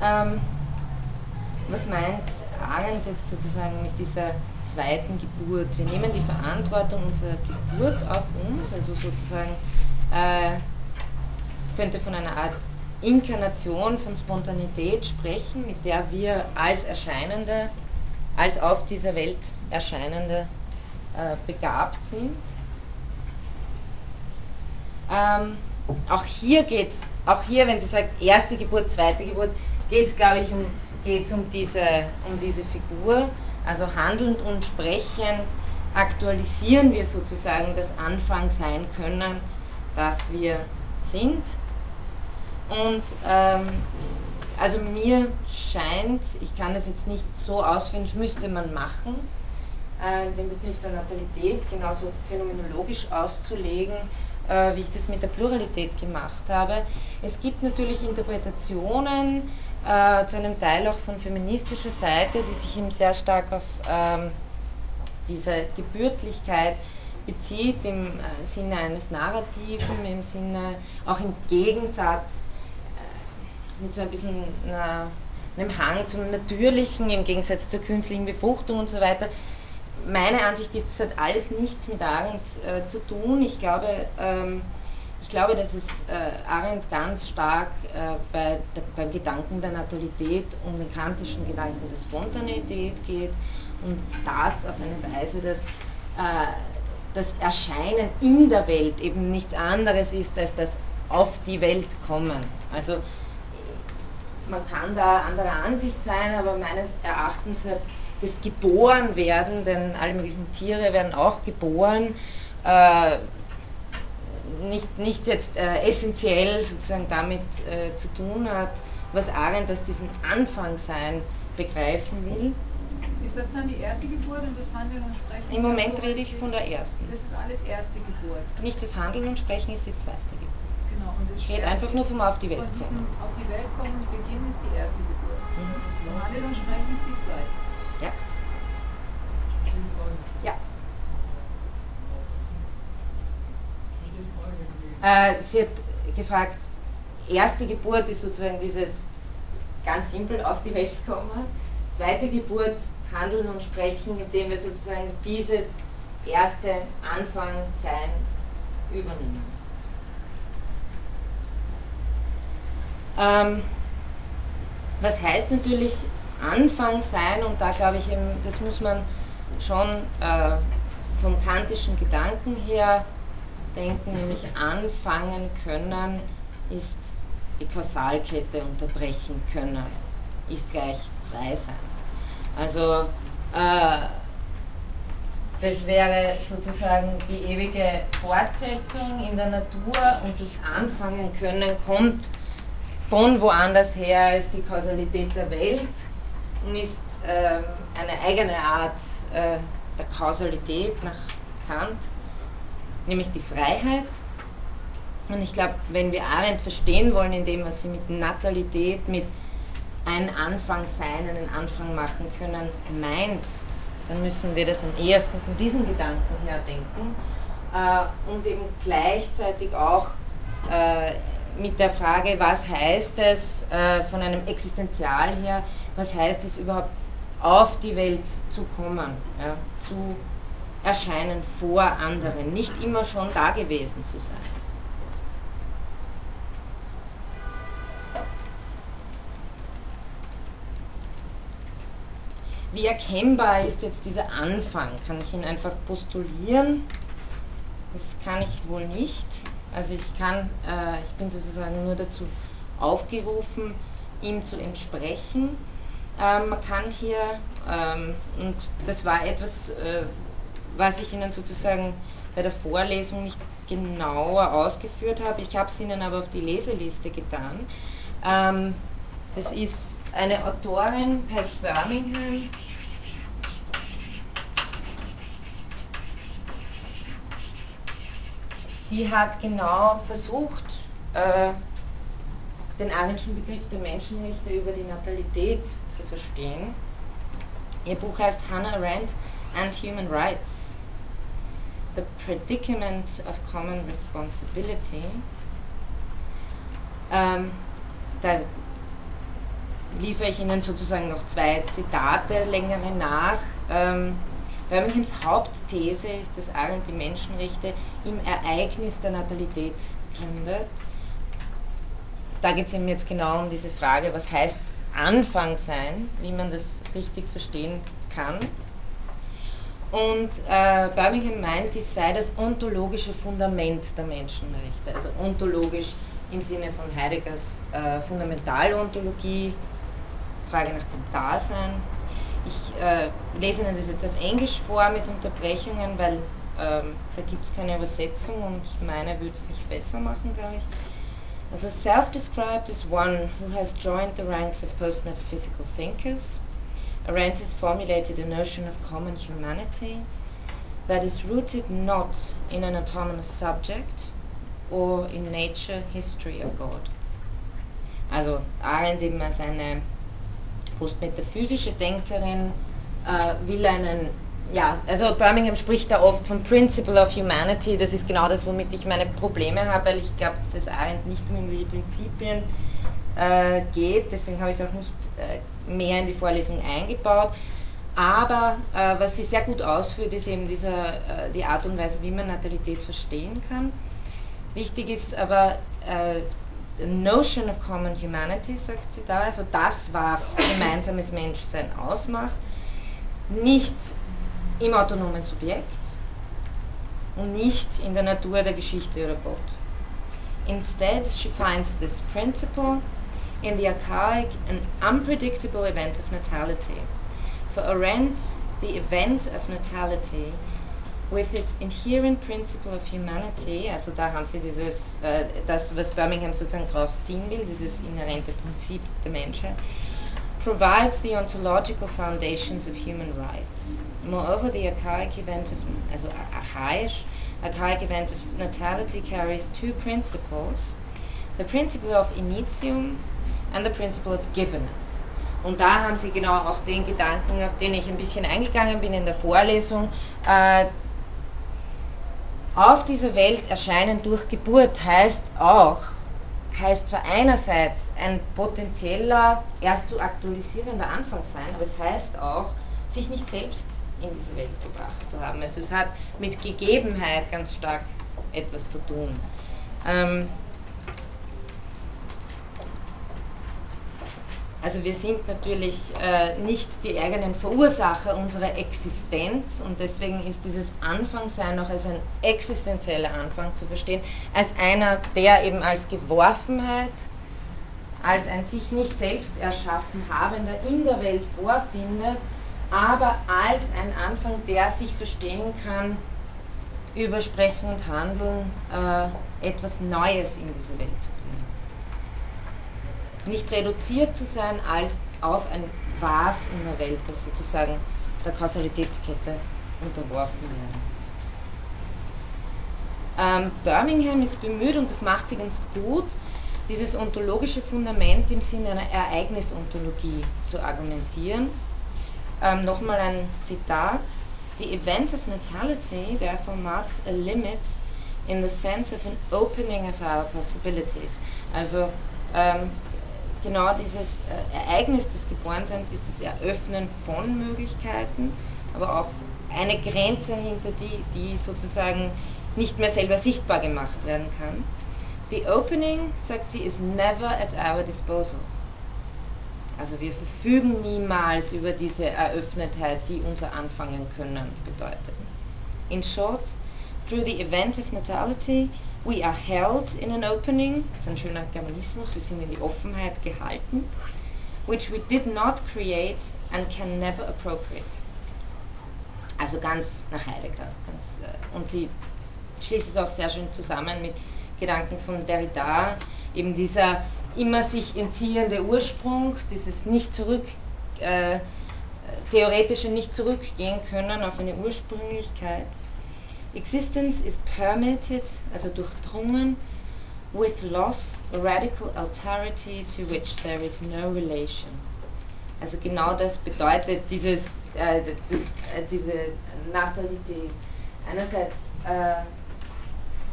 war. Ähm, was meint Arendt jetzt sozusagen mit dieser zweiten Geburt? Wir nehmen die Verantwortung unserer Geburt auf uns, also sozusagen äh, könnte von einer Art Inkarnation von Spontanität sprechen, mit der wir als Erscheinende, als auf dieser Welt Erscheinende äh, begabt sind. Ähm, auch hier geht es, auch hier, wenn sie sagt, erste Geburt, zweite Geburt, geht es, glaube ich, um, geht's um, diese, um diese Figur. Also handelnd und sprechend aktualisieren wir sozusagen das Anfang sein können, das wir sind. Und ähm, also mir scheint, ich kann das jetzt nicht so ausfindig, müsste man machen, äh, den Begriff der Natalität genauso phänomenologisch auszulegen, äh, wie ich das mit der Pluralität gemacht habe. Es gibt natürlich Interpretationen, äh, zu einem Teil auch von feministischer Seite, die sich eben sehr stark auf ähm, diese Gebürtlichkeit bezieht, im äh, Sinne eines Narrativen, im Sinne auch im Gegensatz mit so ein bisschen einer, einem Hang zum Natürlichen, im Gegensatz zur künstlichen Befruchtung und so weiter meine Ansicht ist, es hat alles nichts mit Arendt äh, zu tun. Ich glaube, ähm, ich glaube, dass es äh, Arendt ganz stark äh, bei, der, beim Gedanken der Natalität um den kantischen Gedanken der Spontaneität geht und das auf eine Weise, dass äh, das Erscheinen in der Welt eben nichts anderes ist als das auf die Welt kommen. Also man kann da anderer Ansicht sein, aber meines Erachtens hat das Geborenwerden, denn alle möglichen Tiere werden auch geboren, äh, nicht, nicht jetzt äh, essentiell sozusagen damit äh, zu tun hat, was Arendt als diesen Anfangsein begreifen will. Ist das dann die erste Geburt und das Handeln und Sprechen? Im Moment rede ich von der ersten. Das ist alles erste Geburt. Nicht das Handeln und Sprechen ist die zweite Geburt. Genau. Und ich rede einfach nur vom Auf die Welt von diesem kommen. Auf die Welt kommen Beginn ist die erste Geburt. Mhm. Handeln und Sprechen ist die zweite. Ja. Ja. Äh, sie hat gefragt, erste Geburt ist sozusagen dieses ganz simpel auf die Welt kommen. Zweite Geburt, Handeln und Sprechen, indem wir sozusagen dieses erste Anfangsein übernehmen. Was heißt natürlich Anfang sein und da glaube ich eben, das muss man schon äh, vom kantischen Gedanken her denken, nämlich anfangen können ist die Kausalkette unterbrechen können, ist gleich frei sein. Also äh, das wäre sozusagen die ewige Fortsetzung in der Natur und das Anfangen können kommt von woanders her als die Kausalität der Welt und ist äh, eine eigene Art äh, der Kausalität nach Kant, nämlich die Freiheit. Und ich glaube, wenn wir Arendt verstehen wollen, indem was sie mit Natalität, mit ein Anfang sein, einen Anfang machen können, meint, dann müssen wir das am ehesten von diesen Gedanken her denken äh, und eben gleichzeitig auch äh, mit der Frage, was heißt es äh, von einem Existenzial her, was heißt es überhaupt auf die Welt zu kommen, ja, zu erscheinen vor anderen, nicht immer schon da gewesen zu sein. Wie erkennbar ist jetzt dieser Anfang? Kann ich ihn einfach postulieren? Das kann ich wohl nicht. Also ich kann, äh, ich bin sozusagen nur dazu aufgerufen, ihm zu entsprechen. Ähm, man kann hier, ähm, und das war etwas, äh, was ich Ihnen sozusagen bei der Vorlesung nicht genauer ausgeführt habe, ich habe es Ihnen aber auf die Leseliste getan. Ähm, das ist eine Autorin, Pat Birmingham, die hat genau versucht, äh, den arendtschen Begriff der Menschenrechte über die Natalität zu verstehen. Ihr Buch heißt Hannah Arendt and Human Rights. The Predicament of Common Responsibility. Ähm, da liefere ich Ihnen sozusagen noch zwei Zitate längere nach. Ähm, Birminghams Hauptthese ist, dass Arendt die Menschenrechte im Ereignis der Natalität gründet da geht es eben jetzt genau um diese Frage, was heißt Anfang sein, wie man das richtig verstehen kann. Und äh, Birmingham meint, dies sei das ontologische Fundament der Menschenrechte, also ontologisch im Sinne von Heideggers äh, Fundamentalontologie, Frage nach dem Dasein. Ich äh, lese Ihnen das jetzt auf Englisch vor mit Unterbrechungen, weil ähm, da gibt es keine Übersetzung und meine würde es nicht besser machen, glaube ich. Also self-described as one who has joined the ranks of post-metaphysical thinkers, Arendt has formulated a notion of common humanity that is rooted not in an autonomous subject or in nature, history or God. Also Arendt eben als eine postmetaphysische Denkerin äh, will einen ja, also Birmingham spricht da oft vom Principle of Humanity, das ist genau das, womit ich meine Probleme habe, weil ich glaube, dass es Arendt nicht um irgendwelche Prinzipien äh, geht, deswegen habe ich es auch nicht äh, mehr in die Vorlesung eingebaut. Aber äh, was sie sehr gut ausführt, ist eben dieser, äh, die Art und Weise, wie man Natalität verstehen kann. Wichtig ist aber äh, notion of common humanity, sagt sie da, also das, was gemeinsames Menschsein ausmacht, nicht im autonomen Subjekt und nicht in der Natur der Geschichte oder Gott. Instead, she finds this principle in the archaic and unpredictable event of natality. For Arendt, the event of natality with its inherent principle of humanity, also da haben Sie dieses, äh, uh, das, was Birmingham sozusagen daraus ziehen will, dieses inhärente Prinzip der Menschheit, provides the ontological foundations of human rights. Moreover, the archaic event of, also archaisch, archaic event of natality carries two principles, the principle of initium and the principle of givenness. Und da haben Sie genau auch den Gedanken, auf den ich ein bisschen eingegangen bin in der Vorlesung. Äh, auf dieser Welt erscheinen durch Geburt heißt auch, heißt zwar einerseits ein potenzieller, erst zu aktualisierender Anfang sein, aber es heißt auch, sich nicht selbst in diese Welt gebracht zu haben. Also es hat mit Gegebenheit ganz stark etwas zu tun. Ähm, Also wir sind natürlich äh, nicht die eigenen Verursacher unserer Existenz und deswegen ist dieses Anfangsein auch als ein existenzieller Anfang zu verstehen, als einer, der eben als Geworfenheit, als ein sich nicht selbst erschaffen Habender in der Welt vorfindet, aber als ein Anfang, der sich verstehen kann, über Sprechen und Handeln äh, etwas Neues in diese Welt zu bringen nicht reduziert zu sein als auf ein Was in der Welt, das sozusagen der Kausalitätskette unterworfen werden. Ähm, Birmingham ist bemüht, und das macht sie ganz gut, dieses ontologische Fundament im Sinne einer Ereignisontologie zu argumentieren. Ähm, Nochmal ein Zitat. The event of natality therefore marks a limit in the sense of an opening of our possibilities. Also ähm, genau dieses äh, Ereignis des Geborenseins ist das Eröffnen von Möglichkeiten, aber auch eine Grenze, hinter die, die sozusagen nicht mehr selber sichtbar gemacht werden kann. The opening, sagt sie, is never at our disposal. Also wir verfügen niemals über diese Eröffnetheit, die unser Anfangen können bedeutet. In short, through the event of natality, We are held in an opening, das ist ein schöner Germanismus, wir sind in die Offenheit gehalten, which we did not create and can never appropriate. Also ganz nach Heidegger. Ganz, äh, und sie schließt es auch sehr schön zusammen mit Gedanken von Derrida, eben dieser immer sich entziehende Ursprung, dieses nicht zurück, äh, theoretische nicht zurückgehen können auf eine Ursprünglichkeit Existence is permeated, also durchdrungen, with loss, radical alterity to which there is no relation. Also genau das bedeutet dieses, äh, das, äh, diese Natalität. Einerseits äh,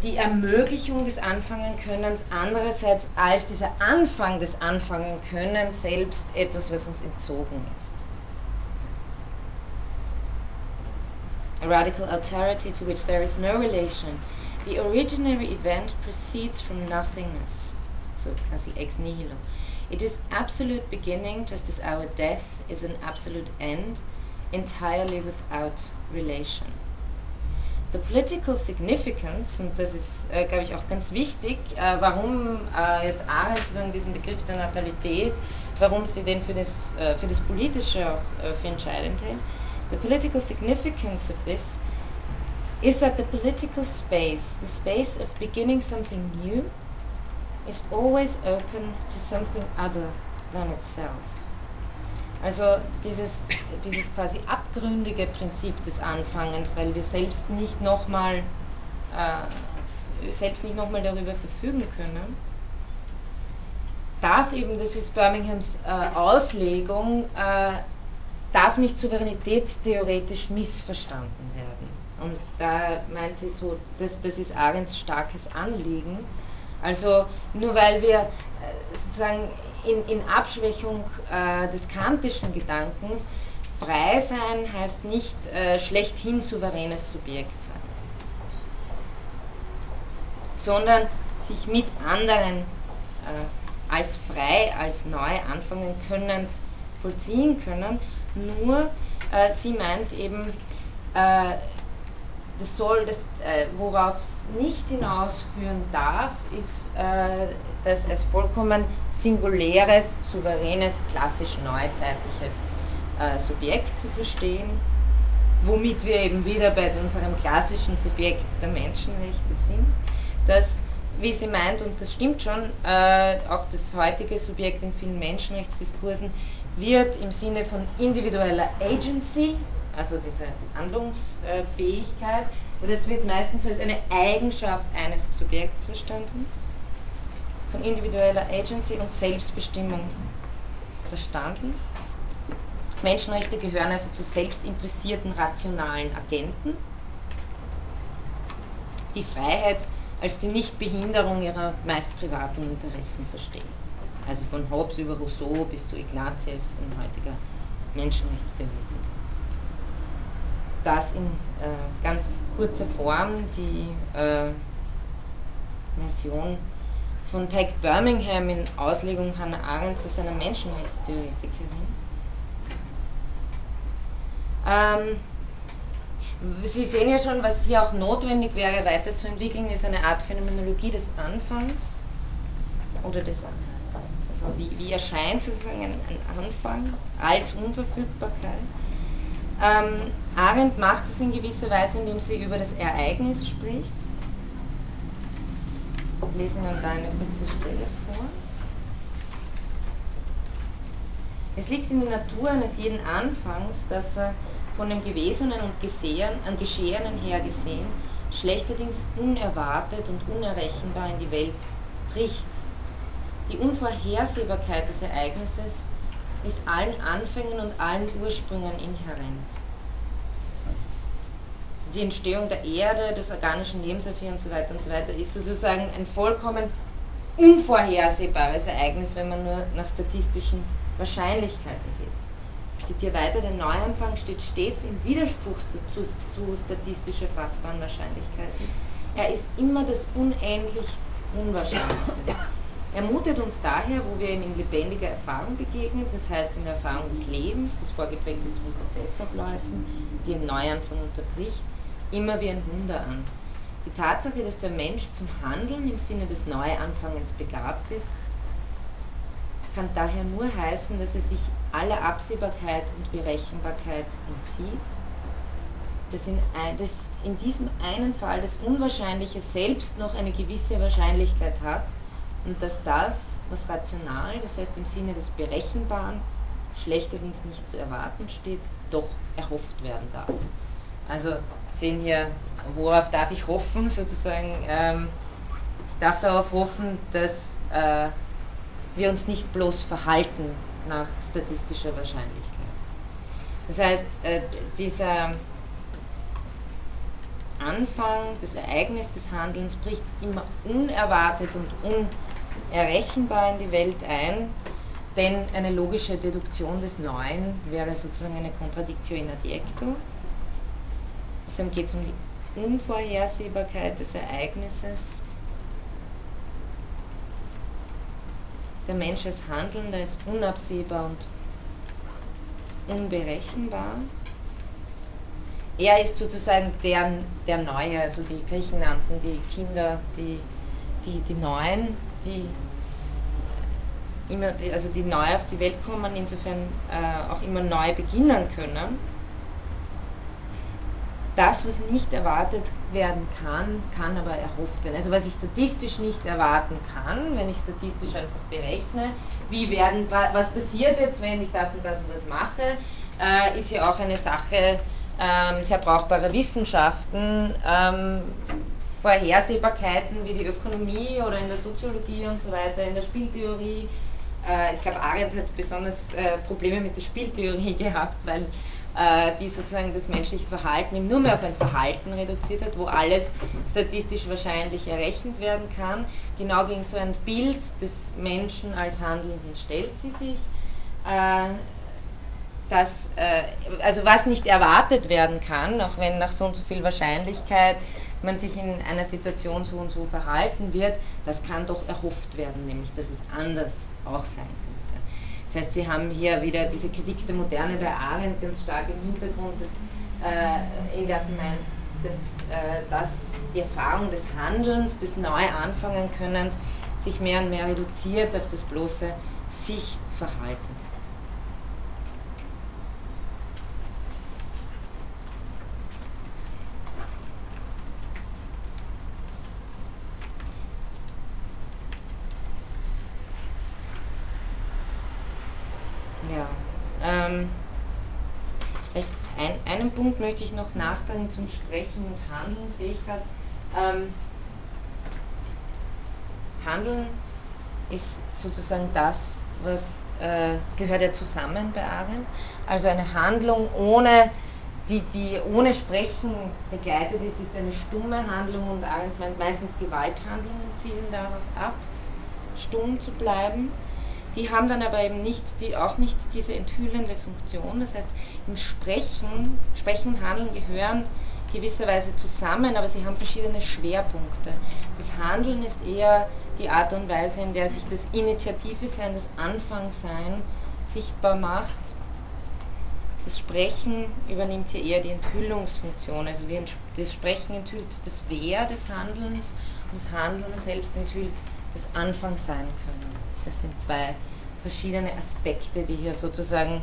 die Ermöglichung des Anfangenkönnens, andererseits als dieser Anfang des Anfangenkönnens selbst etwas, was uns entzogen ist. A radical alterity to which there is no relation. The originary event proceeds from nothingness, so quasi ex nihilo. It is absolute beginning, just as our death is an absolute end, entirely without relation. The political significance, und das ist, äh, glaube ich, auch ganz wichtig, äh, warum äh, jetzt Arendt sozusagen diesen Begriff der Natalität, warum sie den für das, äh, für das Politische auch äh, für entscheidend hält, The political significance of this is that the political space, the space of beginning something new, is always open to something other than itself. Also dieses, dieses quasi abgründige Prinzip des Anfangens, weil wir selbst nicht nochmal äh, selbst nicht nochmal darüber verfügen können, darf eben, das ist Birminghams äh, Auslegung, äh, darf nicht souveränitätstheoretisch missverstanden werden. Und da meint sie so, das, das ist Arends starkes Anliegen. Also nur weil wir äh, sozusagen in, in Abschwächung äh, des kantischen Gedankens frei sein heißt nicht äh, schlechthin souveränes Subjekt sein. sondern sich mit anderen äh, als frei, als neu anfangen können, vollziehen können. Nur äh, sie meint eben, äh, das soll, das, äh, worauf es nicht hinausführen darf, ist äh, das als vollkommen singuläres, souveränes, klassisch neuzeitliches äh, Subjekt zu verstehen, womit wir eben wieder bei unserem klassischen Subjekt der Menschenrechte sind, dass, wie sie meint, und das stimmt schon, äh, auch das heutige Subjekt in vielen Menschenrechtsdiskursen wird im Sinne von individueller Agency, also diese Handlungsfähigkeit, oder es wird meistens als eine Eigenschaft eines Subjekts verstanden, von individueller Agency und Selbstbestimmung verstanden. Menschenrechte gehören also zu selbstinteressierten, rationalen Agenten. Die Freiheit als die Nichtbehinderung ihrer meist privaten Interessen verstehen. Also von Hobbes über Rousseau bis zu Ignatieff, ein heutiger Menschenrechtstheoretiker. Das in äh, ganz kurzer Form die äh, Version von Peg Birmingham in Auslegung Hannah Arendts als einer Menschenrechtstheoretikerin. Ähm, Sie sehen ja schon, was hier auch notwendig wäre weiterzuentwickeln, ist eine Art Phänomenologie des Anfangs oder des, also wie, wie erscheint sozusagen ein, Anfang als Unverfügbarkeit. Ähm, Arendt macht es in gewisser Weise, indem sie über das Ereignis spricht. Ich lese Ihnen da eine kurze Stelle vor. Es liegt in der Natur eines jeden Anfangs, dass er von dem Gewesenen und Geschehenen her gesehen, schlechterdings unerwartet und unerrechenbar in die Welt bricht. Die Unvorhersehbarkeit des Ereignisses ist allen Anfängen und allen Ursprüngen inhärent. Also die Entstehung der Erde, des organischen Lebens und so weiter und so weiter ist sozusagen ein vollkommen unvorhersehbares Ereignis, wenn man nur nach statistischen Wahrscheinlichkeiten geht zitiere weiter, der Neuanfang steht stets im Widerspruch zu, statistisch erfassbaren Wahrscheinlichkeiten. Er ist immer das unendlich Unwahrscheinliche. Er mutet uns daher, wo wir ihm in lebendiger Erfahrung begegnen, das heißt in der Erfahrung des Lebens, das vorgeprägt ist von Prozessabläufen, die ein Neuanfang unterbricht, immer wie ein Wunder an. Die Tatsache, dass der Mensch zum Handeln im Sinne des Neuanfangens begabt ist, kann daher nur heißen, dass er sich aller Absehbarkeit und Berechenbarkeit entzieht, dass in, dass in diesem einen Fall das Unwahrscheinliche selbst noch eine gewisse Wahrscheinlichkeit hat und dass das, was rational, das heißt im Sinne des Berechenbaren, schlechterdings nicht zu erwarten steht, doch erhofft werden darf. Also sehen hier, worauf darf ich hoffen, sozusagen, ähm, ich darf darauf hoffen, dass äh, wir uns nicht bloß verhalten nach statistischer Wahrscheinlichkeit. Das heißt, äh, dieser Anfang, das Ereignis des Handelns bricht immer unerwartet und unerrechenbar in die Welt ein, denn eine logische Deduktion des Neuen wäre sozusagen eine Contradictio in adjecto. Deshalb geht es um die Unvorhersehbarkeit des Ereignisses der Mensch als Handelnder ist unabsehbar und unberechenbar. Er ist sozusagen der, der Neue, also die Griechen nannten die Kinder die, die, die Neuen, die immer, also die neu auf die Welt kommen, insofern äh, auch immer neu beginnen können das, was nicht erwartet werden kann, kann aber erhofft werden. Also was ich statistisch nicht erwarten kann, wenn ich statistisch einfach berechne, wie werden, was passiert jetzt, wenn ich das und das und das mache, äh, ist ja auch eine Sache ähm, sehr brauchbarer Wissenschaften. Ähm, Vorhersehbarkeiten wie die Ökonomie oder in der Soziologie und so weiter, in der Spieltheorie. Äh, ich glaube, Arendt hat besonders äh, Probleme mit der Spieltheorie gehabt, weil die sozusagen das menschliche Verhalten nur mehr auf ein Verhalten reduziert hat, wo alles statistisch wahrscheinlich errechnet werden kann. Genau gegen so ein Bild des Menschen als Handelnden stellt sie sich. Äh, das, äh, also was nicht erwartet werden kann, auch wenn nach so und so viel Wahrscheinlichkeit man sich in einer Situation so und so verhalten wird, das kann doch erhofft werden, nämlich dass es anders auch sein könnte. Das heißt, Sie haben hier wieder diese Kritik der Moderne bei Arendt ganz stark im Hintergrund, dass, äh, in meint, dass, äh, dass die Erfahrung des Handelns, des Neuanfangen-Könnens sich mehr und mehr reduziert auf das bloße Sich-Verhalten. Ja, ähm, ein, einen Punkt möchte ich noch nachtragen zum Sprechen und Handeln, sehe ich gerade. Ähm, Handeln ist sozusagen das, was äh, gehört ja zusammen bei Arendt. Also eine Handlung ohne, die, die ohne Sprechen begleitet ist, ist eine stumme Handlung und Arendt meint meistens Gewalthandlungen zielen darauf ab, stumm zu bleiben. Die haben dann aber eben nicht die, auch nicht diese enthüllende Funktion. Das heißt, im Sprechen, Sprechen und Handeln gehören gewisserweise zusammen, aber sie haben verschiedene Schwerpunkte. Das Handeln ist eher die Art und Weise, in der sich das Initiative-Sein, das Anfangsein sichtbar macht. Das Sprechen übernimmt hier eher die Enthüllungsfunktion. Also die, das Sprechen enthüllt das Wer des Handelns und das Handeln selbst enthüllt das Anfangsein können. Das sind zwei verschiedene Aspekte, die hier sozusagen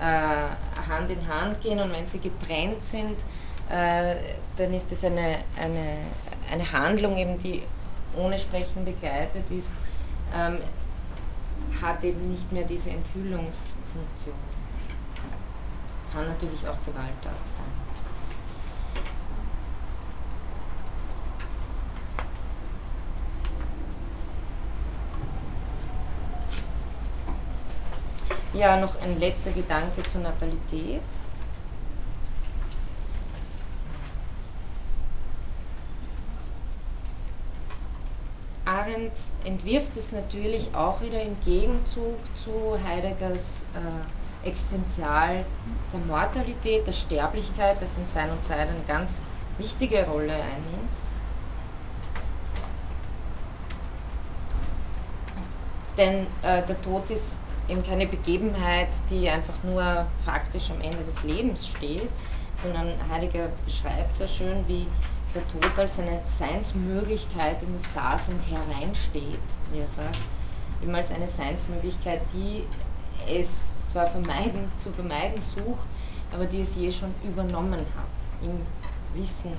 äh, Hand in Hand gehen und wenn sie getrennt sind, äh, dann ist es eine, eine, eine Handlung, eben, die ohne Sprechen begleitet ist, ähm, hat eben nicht mehr diese Enthüllungsfunktion. Kann natürlich auch Gewalttat sein. Ja, noch ein letzter Gedanke zur Natalität. Arendt entwirft es natürlich auch wieder im Gegenzug zu Heideggers äh, Existenzial der Mortalität, der Sterblichkeit, das in Sein und Zeit eine ganz wichtige Rolle einnimmt. Denn äh, der Tod ist eben keine Begebenheit, die einfach nur faktisch am Ende des Lebens steht, sondern Heidegger beschreibt sehr schön, wie der Tod als eine Seinsmöglichkeit in das Dasein hereinsteht, wie er sagt, eben als eine Seinsmöglichkeit, die es zwar vermeiden, zu vermeiden sucht, aber die es je schon übernommen hat, im Wissen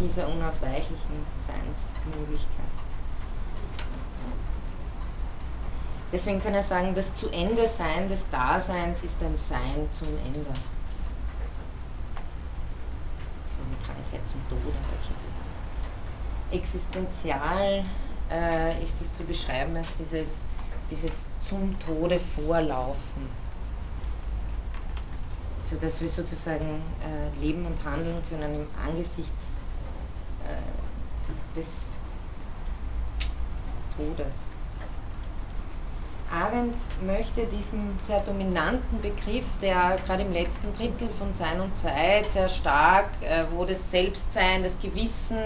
dieser unausweichlichen Seinsmöglichkeit. Deswegen kann er sagen, das zu Ende Sein des Daseins ist ein Sein zum Ende. Krankheit zum Tode. Existenzial äh, ist es zu beschreiben als dieses, dieses zum Tode vorlaufen. Sodass wir sozusagen äh, leben und handeln können im Angesicht äh, des Todes. Arendt möchte diesem sehr dominanten Begriff, der gerade im letzten Drittel von Sein und Zeit sehr stark, äh, wo das Selbstsein, das Gewissen,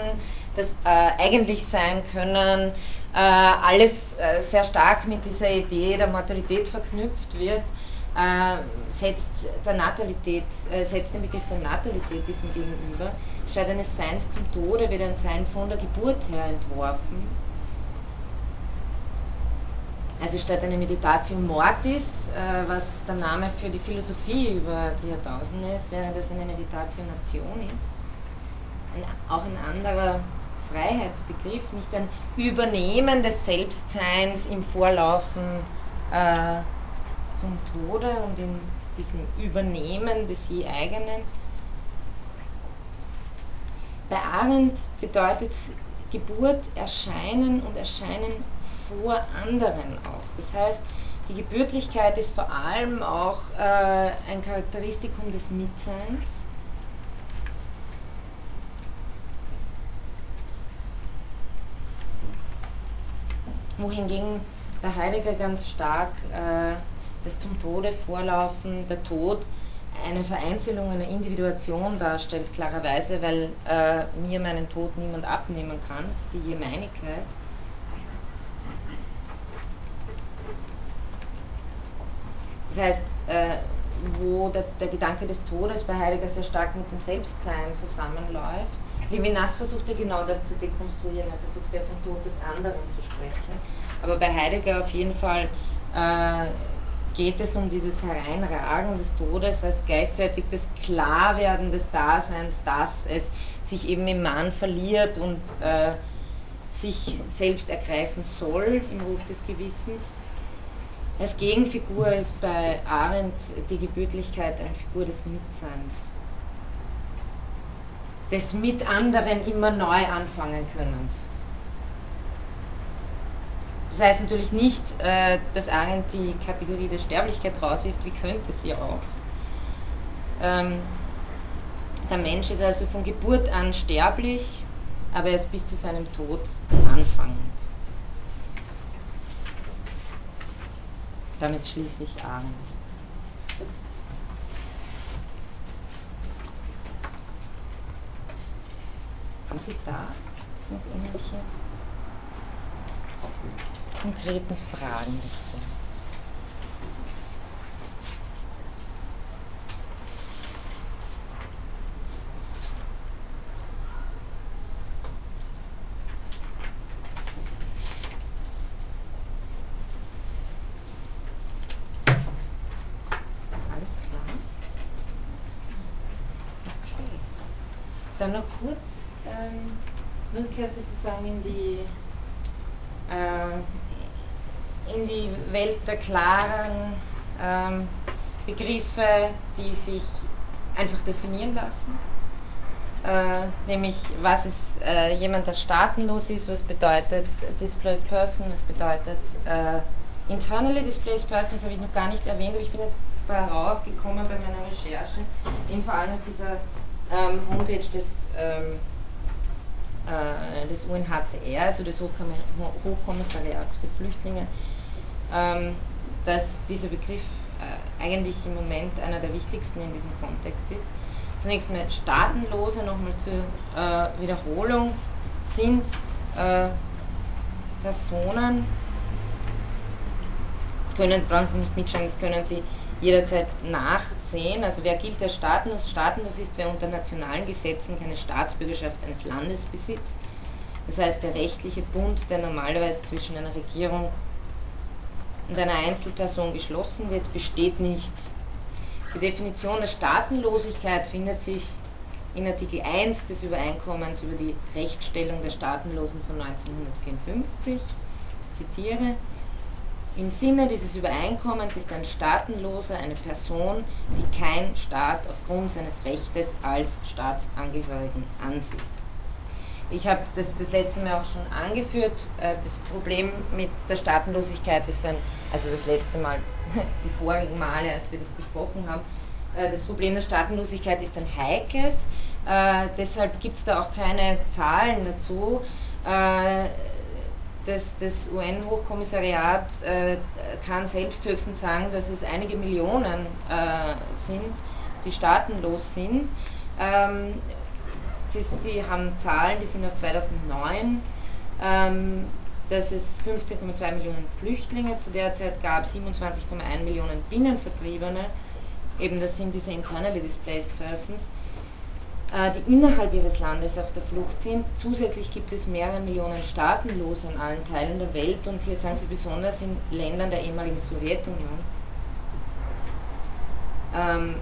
das äh, eigentlich sein können, äh, alles sehr stark mit dieser Idee der Mortalität verknüpft wird, setzt, der Natalität, setzt den Begriff der Natalität diesem gegenüber. Statt eines Seins zum Tode wird ein Sein von der Geburt her entworfen also statt eine Meditatio Mortis, äh, was der Name für die Philosophie über die Jahrtausende ist, während das eine Meditatio Nation ist. Ein, auch ein anderer Freiheitsbegriff, nicht ein Übernehmen des Selbstseins im Vorlaufen äh, zum Tode und in diesem Übernehmen des je eigenen. Bei Arendt bedeutet Geburt Erscheinen und Erscheinen vor anderen auch. Das heißt, die Gebürtlichkeit ist vor allem auch äh, ein Charakteristikum des Mitseins. Wohingegen bei Heidegger ganz stark äh, das zum Tode vorlaufen, der Tod eine Vereinzelung, eine Individuation darstellt, klarerweise, weil äh, mir meinen Tod niemand abnehmen kann, siehe Meinigkeit. Das heißt, äh, wo der, der, Gedanke des Todes bei Heidegger sehr stark mit dem Selbstsein zusammenläuft. Levinas versucht ja genau das zu dekonstruieren, er versucht ja vom Tod des anderen zu sprechen. Aber bei Heidegger auf jeden Fall äh, geht es um dieses Hereinragen des Todes als gleichzeitig das Klarwerden des Daseins, dass es sich eben im Mann verliert und äh, sich selbst ergreifen soll im Ruf des Gewissens. Als Gegenfigur ist bei Arendt die Gebürtlichkeit eine Figur des Mitseins, des mit anderen immer neu anfangen Könnens. Das heißt natürlich nicht, äh, dass Arendt die Kategorie der Sterblichkeit rauswirft, wie könnte sie auch. Ähm, der Mensch ist also von Geburt an sterblich, aber er ist bis zu seinem Tod anfangend. Damit schließe ich Arendt. Haben Sie da noch irgendwelche konkreten Fragen dazu? Dann noch kurz ähm, Rückkehr sozusagen in die, äh, in die Welt der klaren ähm, Begriffe, die sich einfach definieren lassen. Äh, nämlich, was ist äh, jemand, der staatenlos ist, was bedeutet Displaced Person, was bedeutet äh, Internally Displaced Person, das habe ich noch gar nicht erwähnt, aber ich bin jetzt darauf gekommen bei meiner Recherche, eben vor allem auf dieser ähm, Homepage des, ähm, äh, des UNHCR, also des Hochkommissariats für Flüchtlinge, dass dieser Begriff äh, eigentlich im Moment einer der wichtigsten in diesem Kontext ist. Zunächst mal Staatenlose, nochmal zur äh, Wiederholung, sind äh, Personen, das können, brauchen Sie nicht mitschreiben, das können Sie jederzeit nachsehen. Also wer gilt als staatenlos? Staatenlos ist, wer unter nationalen Gesetzen keine Staatsbürgerschaft eines Landes besitzt. Das heißt, der rechtliche Bund, der normalerweise zwischen einer Regierung und einer Einzelperson geschlossen wird, besteht nicht. Die Definition der Staatenlosigkeit findet sich in Artikel 1 des Übereinkommens über die Rechtsstellung der Staatenlosen von 1954. Ich zitiere, im Sinne dieses Übereinkommens ist ein Staatenloser eine Person, die kein Staat aufgrund seines Rechtes als Staatsangehörigen ansieht. Ich habe das das letzte Mal auch schon angeführt. Äh, das Problem mit der Staatenlosigkeit ist dann, also das letzte Mal, die vorigen Male, als wir das besprochen haben, äh, das Problem der Staatenlosigkeit ist ein heikles. Äh, deshalb gibt es da auch keine Zahlen dazu das, das UN-Hochkommissariat kann selbst höchstens sagen, dass es einige Millionen sind, die staatenlos sind. Sie, haben Zahlen, die sind aus 2009, ähm, dass es 15,2 Millionen Flüchtlinge zu der Zeit gab, 27,1 Millionen Binnenvertriebene, eben das sind diese internally displaced persons äh, die innerhalb ihres Landes auf der Flucht sind. Zusätzlich gibt es mehrere Millionen Staatenlose in allen Teilen der Welt und hier sagen sie besonders in Ländern der ehemaligen Sowjetunion. Ähm,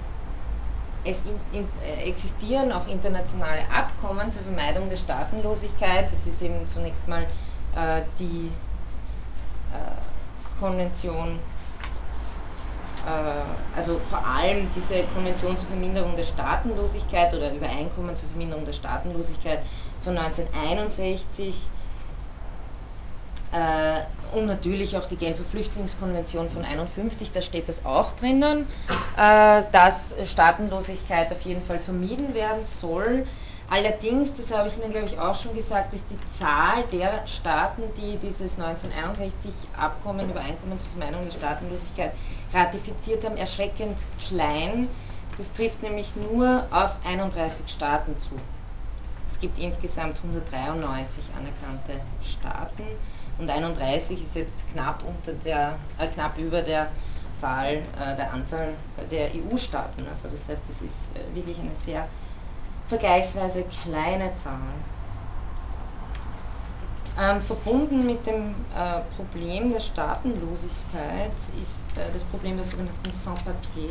es in, in, äh, existieren auch internationale Abkommen zur Vermeidung der Staatenlosigkeit. Das ist eben zunächst mal äh, die äh, Konvention äh, also vor allem diese Konvention zur Verminderung der Staatenlosigkeit oder Übereinkommen zur Verminderung der Staatenlosigkeit von 1961 äh, und natürlich auch die Genfer Flüchtlingskonvention von 1951, da steht das auch drinnen, äh, dass Staatenlosigkeit auf jeden Fall vermieden werden soll. Allerdings, das habe ich Ihnen glaube ich auch schon gesagt, ist die Zahl der Staaten, die dieses 1961 Abkommen über Einkommen zur Vermeidung der Staatenlosigkeit ratifiziert haben, erschreckend klein. das trifft nämlich nur auf 31 Staaten zu. Es gibt insgesamt 193 anerkannte Staaten und 31 ist jetzt knapp, unter der, äh, knapp über der Zahl, äh, der Anzahl der EU-Staaten. Also das heißt, es ist äh, wirklich eine sehr vergleichsweise kleine Zahl. Ähm, verbunden mit dem äh, Problem der Staatenlosigkeit ist äh, das Problem der sogenannten Sans-Papier,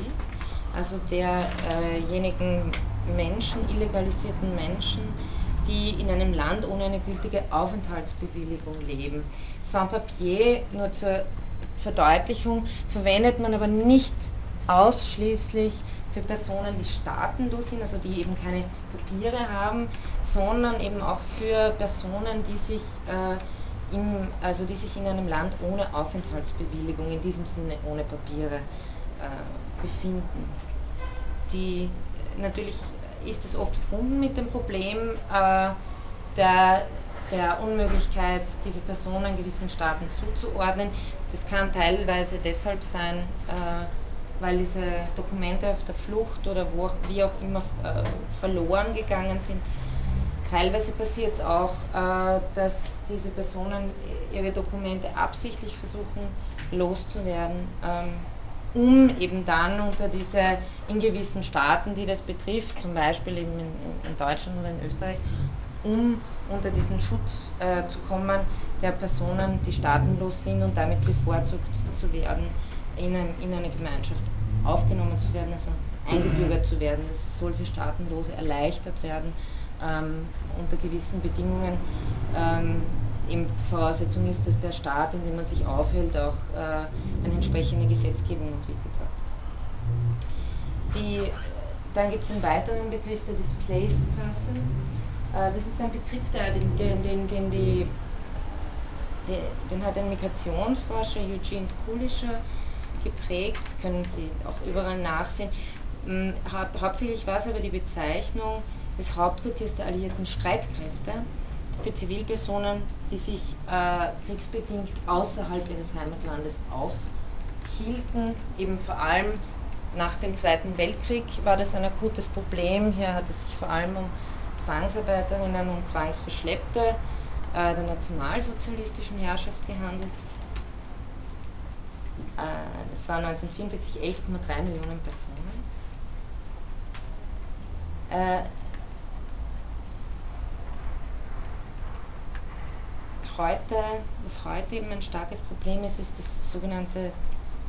also derjenigen Menschen, illegalisierten Menschen, die in einem Land ohne eine gültige Aufenthaltsbewilligung leben. Sans-Papier, nur zur Verdeutlichung, verwendet man aber nicht ausschließlich für Personen, die staatenlos sind, also die eben keine Papiere haben, sondern eben auch für Personen, die sich, äh, im, also die sich in einem Land ohne Aufenthaltsbewilligung, in diesem Sinne ohne Papiere, äh, befinden. Die, natürlich ist es oft verbunden mit dem Problem äh, der, der Unmöglichkeit, diese Personen gewissen Staaten zuzuordnen. Das kann teilweise deshalb sein, äh, weil diese Dokumente auf der Flucht oder wo, wie auch immer äh, verloren gegangen sind. Teilweise passiert es auch, äh, dass diese Personen ihre Dokumente absichtlich versuchen loszuwerden, ähm, um eben dann unter diese, in gewissen Staaten, die das betrifft, zum Beispiel eben in, in Deutschland oder in Österreich, um unter diesen Schutz äh, zu kommen der Personen, die staatenlos sind und damit bevorzugt zu werden in, ein, in eine Gemeinschaft aufgenommen zu werden, also eingebürgert zu werden. Das soll für Staatenlose erleichtert werden ähm, unter gewissen Bedingungen. Ähm, eben Voraussetzung ist, dass der Staat, in dem man sich aufhält, auch äh, eine entsprechende Gesetzgebung entwickelt hat. Die, dann gibt es einen weiteren Begriff, der Displaced Person. Äh, das ist ein Begriff, der, den, den, den, die, den hat ein Migrationsforscher, Eugene Kulischer, geprägt, können Sie auch überall nachsehen. Hm, hauptsächlich war es aber die Bezeichnung des Hauptquartiers der alliierten Streitkräfte für Zivilpersonen, die sich äh, kriegsbedingt außerhalb ihres Heimatlandes aufhielten, eben vor allem nach dem Zweiten Weltkrieg war das ein akutes Problem. Hier hat es sich vor allem um Zwangsarbeiterinnen und Zwangsverschleppte äh, der nationalsozialistischen Herrschaft gehandelt. Es waren 1944 11,3 Millionen Personen. Äh, heute, was heute eben ein starkes Problem ist, ist das sogenannte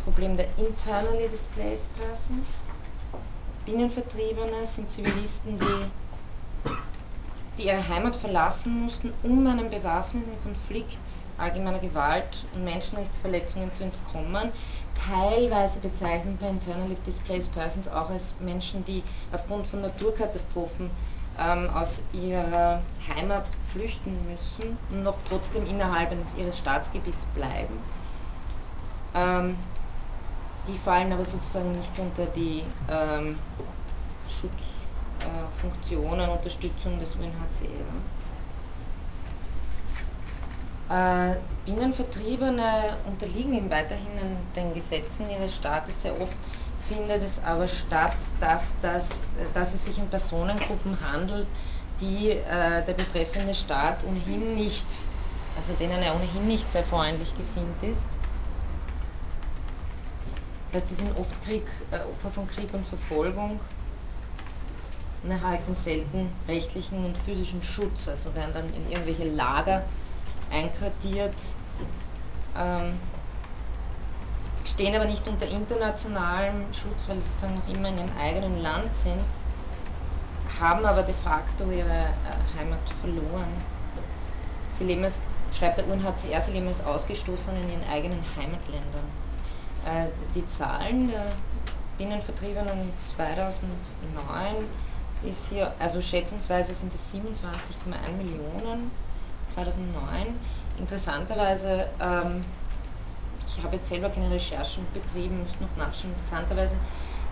Problem der internally displaced persons. Binnenvertriebene sind Zivilisten, die, die ihre Heimat verlassen mussten, um einem bewaffneten Konflikt allgemeiner Gewalt und Menschenrechtsverletzungen zu entkommen. Teilweise bezeichnet man internally displaced persons auch als Menschen, die aufgrund von Naturkatastrophen ähm, aus ihrer Heimat flüchten müssen und noch trotzdem innerhalb ihres Staatsgebiets bleiben. Ähm, die fallen aber sozusagen nicht unter die ähm, Schutzfunktionen, äh, Unterstützung des UNHCR. Äh, Binnenvertriebene unterliegen eben weiterhin den Gesetzen ihres Staates. Sehr oft findet es aber statt, dass, das, dass es sich um Personengruppen handelt, die äh, der betreffende Staat ohnehin nicht, also denen er ohnehin nicht sehr freundlich gesinnt ist. Das heißt, sie sind oft Krieg, äh, Opfer von Krieg und Verfolgung und erhalten selten rechtlichen und physischen Schutz, also werden dann in irgendwelche Lager einquartiert, ähm, stehen aber nicht unter internationalem Schutz, weil sie sozusagen noch immer in ihrem eigenen Land sind, haben aber de facto ihre äh, Heimat verloren. Sie leben als, schreibt der UNHCR, sie leben als Ausgestoßene in ihren eigenen Heimatländern. Äh, die Zahlen der Binnenvertriebenen 2009 ist hier, also schätzungsweise sind es 27,1 Millionen 2009. Interessanterweise, ähm, ich habe jetzt selber keine Recherchen betrieben, muss noch nachschauen, interessanterweise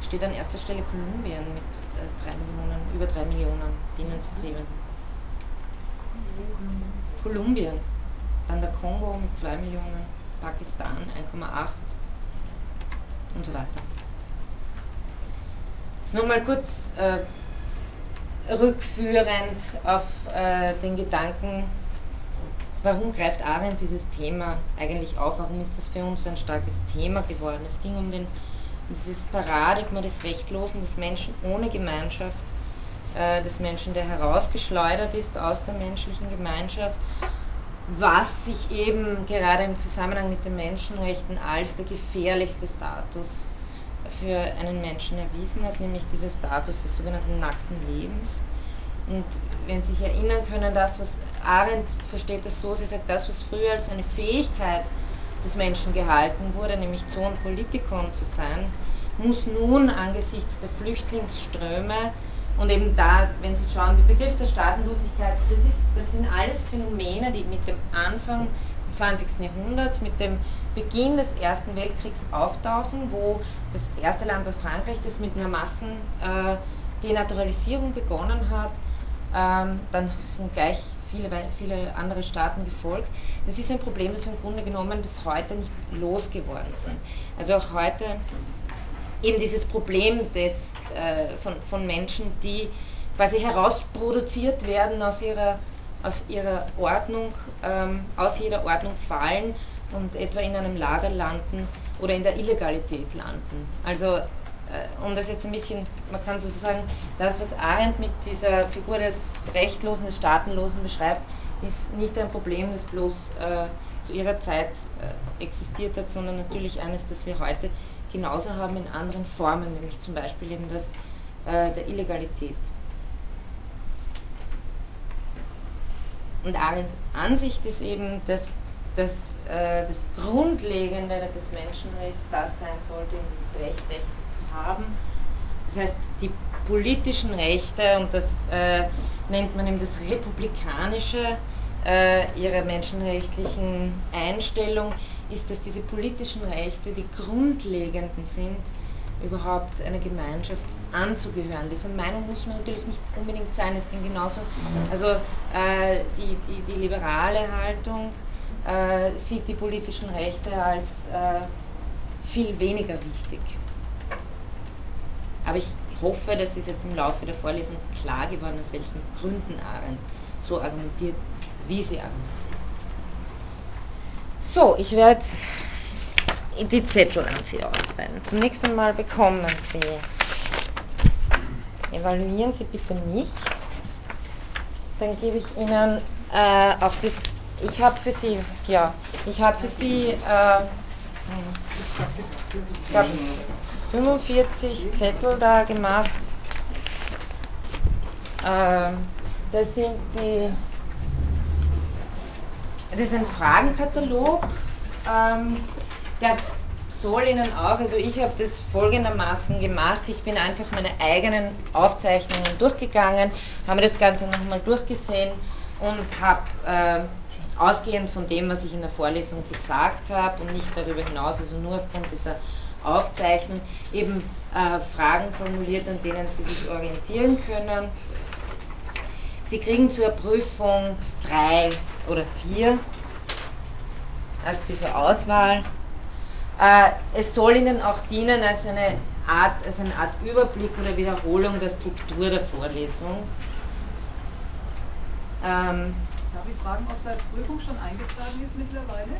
steht an erster Stelle Kolumbien mit äh, 3 Millionen, über 3 Millionen Binnenvertrieben. Kolumbien, dann der Kongo mit 2 Millionen, Pakistan 1,8 und so weiter. Jetzt nur mal kurz äh, rückführend auf äh, den Gedanken, warum greift Arendt dieses Thema eigentlich auf? Warum ist das für uns ein starkes Thema geworden? Es ging um den, dieses Paradigma des Rechtlosen, des Menschen ohne Gemeinschaft, äh, des Menschen, der herausgeschleudert ist aus der menschlichen Gemeinschaft, was sich eben gerade im Zusammenhang mit den Menschenrechten als der gefährlichste Status für einen Menschen erwiesen hat, nämlich dieser Status des sogenannten nackten Lebens. Und wenn Sie sich erinnern können, das, was Arendt versteht das so, sie sagt, das, was früher als eine Fähigkeit des Menschen gehalten wurde, nämlich Zoon Politikon zu sein, muss nun angesichts der Flüchtlingsströme und eben da, wenn Sie schauen, der Begriff der Staatenlosigkeit, das, ist, das sind alles Phänomene, die mit dem Anfang des 20. Jahrhunderts, mit dem Beginn des Ersten Weltkriegs auftauchen, wo das erste Land war Frankreich, das mit einer Massendenaturalisierung begonnen hat. Ähm, dann sind gleich viele, viele andere Staaten gefolgt. Das ist ein Problem, das wir im Grunde genommen bis heute nicht losgeworden sind. Also auch heute eben dieses Problem des, äh, von, von Menschen, die quasi herausproduziert werden aus ihrer, aus ihrer Ordnung, ähm, aus jeder Ordnung fallen und etwa in einem Lager landen oder in der Illegalität landen. Also um das jetzt ein bisschen, man kann sozusagen, das, was Arendt mit dieser Figur des Rechtlosen, des Staatenlosen beschreibt, ist nicht ein Problem, das bloß äh, zu ihrer Zeit äh, existiert hat, sondern natürlich eines, das wir heute genauso haben in anderen Formen, nämlich zum Beispiel eben das äh, der Illegalität. Und Arends Ansicht ist eben, dass das, äh, das Grundlegende des Menschenrechts das sein sollte, dieses Recht, Rechte zu haben. Das heißt, die politischen Rechte, und das äh, nennt man eben das Republikanische äh, ihrer menschenrechtlichen Einstellung, ist, dass diese politischen Rechte die grundlegenden sind, überhaupt einer Gemeinschaft anzugehören. Diese Meinung muss man natürlich nicht unbedingt sein. Es ging genauso, also äh, die, die, die liberale Haltung äh, sieht die politischen Rechte als äh, viel weniger wichtig. Aber ich hoffe, dass es jetzt im Laufe der Vorlesung klar geworden ist, aus welchen Gründen Arendt so argumentiert, wie sie argumentiert. So, ich werde die Zettel an Sie aufteilen. Zunächst einmal bekommen Sie, evaluieren Sie bitte mich, dann gebe ich Ihnen äh, auch das ich habe für Sie, ja, ich habe für Sie, äh, 45 Zettel da gemacht. Äh, das sind die, das ist ein Fragenkatalog. Ähm, der soll Ihnen auch, also ich habe das folgendermaßen gemacht, ich bin einfach meine eigenen Aufzeichnungen durchgegangen, habe das Ganze nochmal durchgesehen und habe äh, ausgehend von dem, was ich in der Vorlesung gesagt habe und nicht darüber hinaus, also nur aufgrund dieser Aufzeichnung, eben äh, Fragen formuliert, an denen Sie sich orientieren können. Sie kriegen zur Prüfung drei oder vier aus dieser Auswahl. Äh, es soll Ihnen auch dienen als eine Art, als eine Art Überblick oder Wiederholung der Struktur der Vorlesung. Ähm, Darf ich fragen, ob es als Prüfung schon eingetragen ist mittlerweile?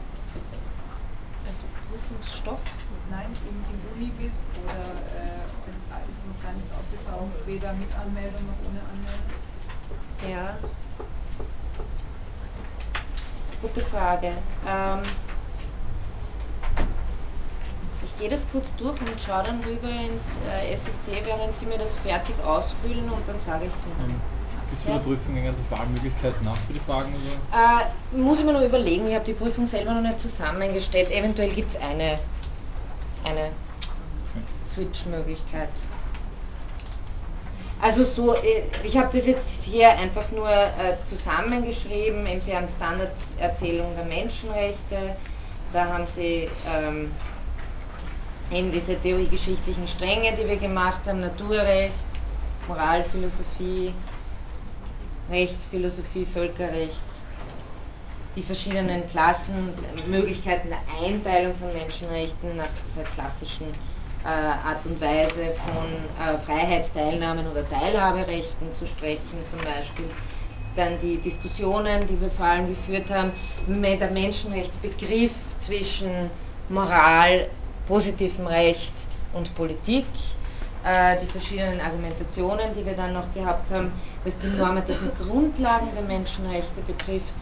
Prüfungsstoff? Nein, im, im Unibis oder äh, es ist, ist noch gar nicht aufgetaucht, weder mit Anmeldung noch ohne Anmeldung? Ja. Gute Frage. Ähm, ich gehe das kurz durch und schaue dann rüber ins äh, SSC, während Sie mir das fertig ausfüllen und dann sage ich es Ihnen. Mhm. Gibt es für ja. die Prüfung eigentlich Wahlmöglichkeiten nach für die Fragen? Oder? Äh, muss ich mir noch überlegen, ich habe die Prüfung selber noch nicht zusammengestellt. Eventuell gibt es eine, eine Switch-Möglichkeit. Also so, äh, ich habe das jetzt hier einfach nur äh, zusammengeschrieben. Sie haben Standarderzählung der Menschenrechte, da haben Sie ähm, eben diese theoriegeschichtlichen Stränge, die wir gemacht haben, Naturrecht, Moralphilosophie, Rechtsphilosophie, Völkerrecht, die verschiedenen Klassen, Möglichkeiten der Einteilung von Menschenrechten nach dieser klassischen Art und Weise von Freiheitsteilnahmen oder Teilhaberechten zu sprechen zum Beispiel. Dann die Diskussionen, die wir vor allem geführt haben, mit der Menschenrechtsbegriff zwischen Moral, positivem Recht und Politik äh, die verschiedenen Argumentationen, die wir dann noch gehabt haben, was die normativen Grundlagen der Menschenrechte betrifft.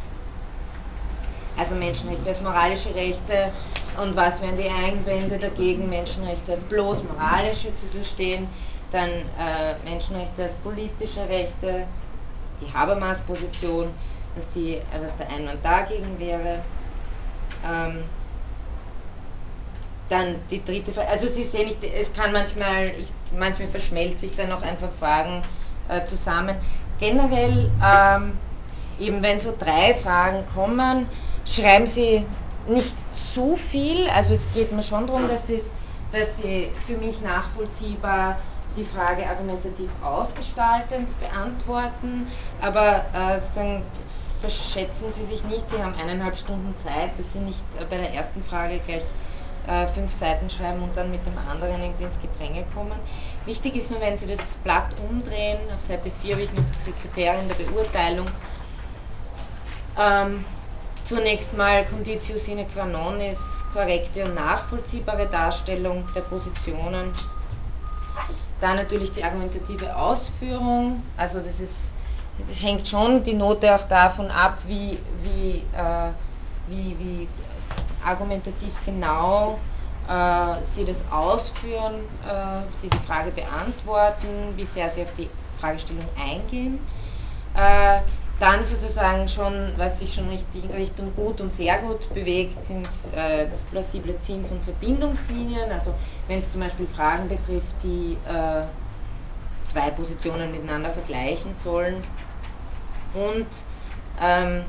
Also Menschenrechte als moralische Rechte und was wären die Einwände dagegen, Menschenrechte als bloß moralische zu verstehen, dann äh, Menschenrechte als politische Rechte, die Habermas-Position, was, was der Einwand dagegen wäre. Ähm, dann die dritte Frage, also Sie sehen, ich, es kann manchmal, ich, manchmal verschmelzt sich dann auch einfach Fragen äh, zusammen. Generell, ähm, eben wenn so drei Fragen kommen, schreiben Sie nicht so viel, also es geht mir schon darum, dass, dass Sie für mich nachvollziehbar die Frage argumentativ ausgestaltend beantworten, aber äh, sozusagen verschätzen Sie sich nicht, Sie haben eineinhalb Stunden Zeit, dass Sie nicht äh, bei der ersten Frage gleich äh, fünf Seiten schreiben und dann mit dem anderen irgendwie ins Gedränge kommen. Wichtig ist nur, wenn Sie das Blatt umdrehen, auf Seite 4 habe ich noch Sekretärin der Beurteilung. Ähm, zunächst mal Conditio sine qua non ist korrekte und nachvollziehbare Darstellung der Positionen. Dann natürlich die argumentative Ausführung, also das ist, das hängt schon die Note auch davon ab, wie, wie, äh, wie, wie argumentativ genau äh, Sie das ausführen, äh, Sie die Frage beantworten, wie sehr Sie auf die Fragestellung eingehen. Äh, dann sozusagen schon, was sich schon richtig, Richtung gut und sehr gut bewegt, sind äh, das plausible Zins- und Verbindungslinien. Also wenn es zum Beispiel Fragen betrifft, die äh, zwei Positionen miteinander vergleichen sollen. Und ähm,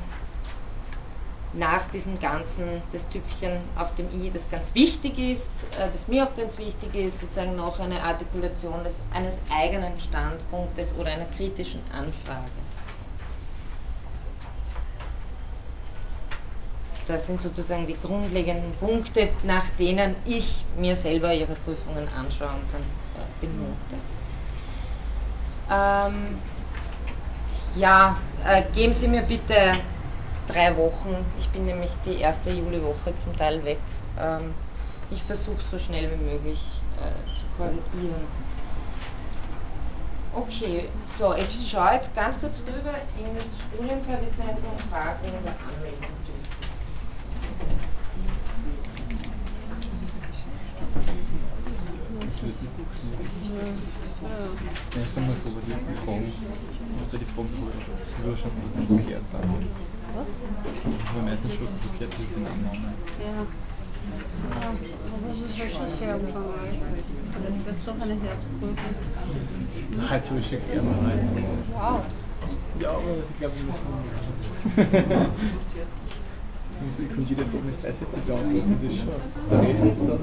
nach diesem Ganzen das Tüpfchen auf dem i, das ganz wichtig ist, äh, das mir auch ganz wichtig ist, sozusagen noch eine Artikulation des, eines eigenen Standpunktes oder einer kritischen Anfrage. Das sind sozusagen die grundlegenden Punkte, nach denen ich mir selber Ihre Prüfungen anschaue und dann benote. Ähm, ja, äh, geben Sie mir bitte drei Wochen. Ich bin nämlich die erste Juliwoche zum Teil weg. Ähm, ich versuche so schnell wie möglich äh, zu korrigieren. Okay, so, ich schaue jetzt ganz kurz rüber in das Studienservice und frage wegen der Anmeldung. Ja, sagen wir so, aber die, die Fragen, bei den Fragen habe ich schon das geklärt. Was? Das ist am meisten Schluss geklärt durch den Namen. Ja. Ja, aber es ist halt schon sehr umfangreich. Das ist doch eine Herbstprüfung. Nein, so ist schon gerne halt. Wow. Ja, aber ich glaube, wir müssen so, ich kann jede Frage mit drei Sätzen beantworten, das schon. Der Rest ist dann.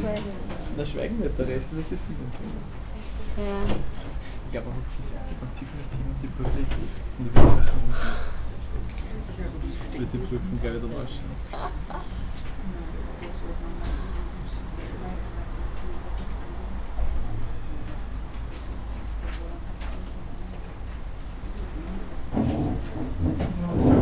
Schweigen. Na, schweigen nicht, der Rest ist das Definieren. Ja. Ich glaube auch, das einzige Prinzip das Thema die Prüfung und die Wirtschaftslehre. Jetzt wird die Prüfung gleich wieder waschen. Thank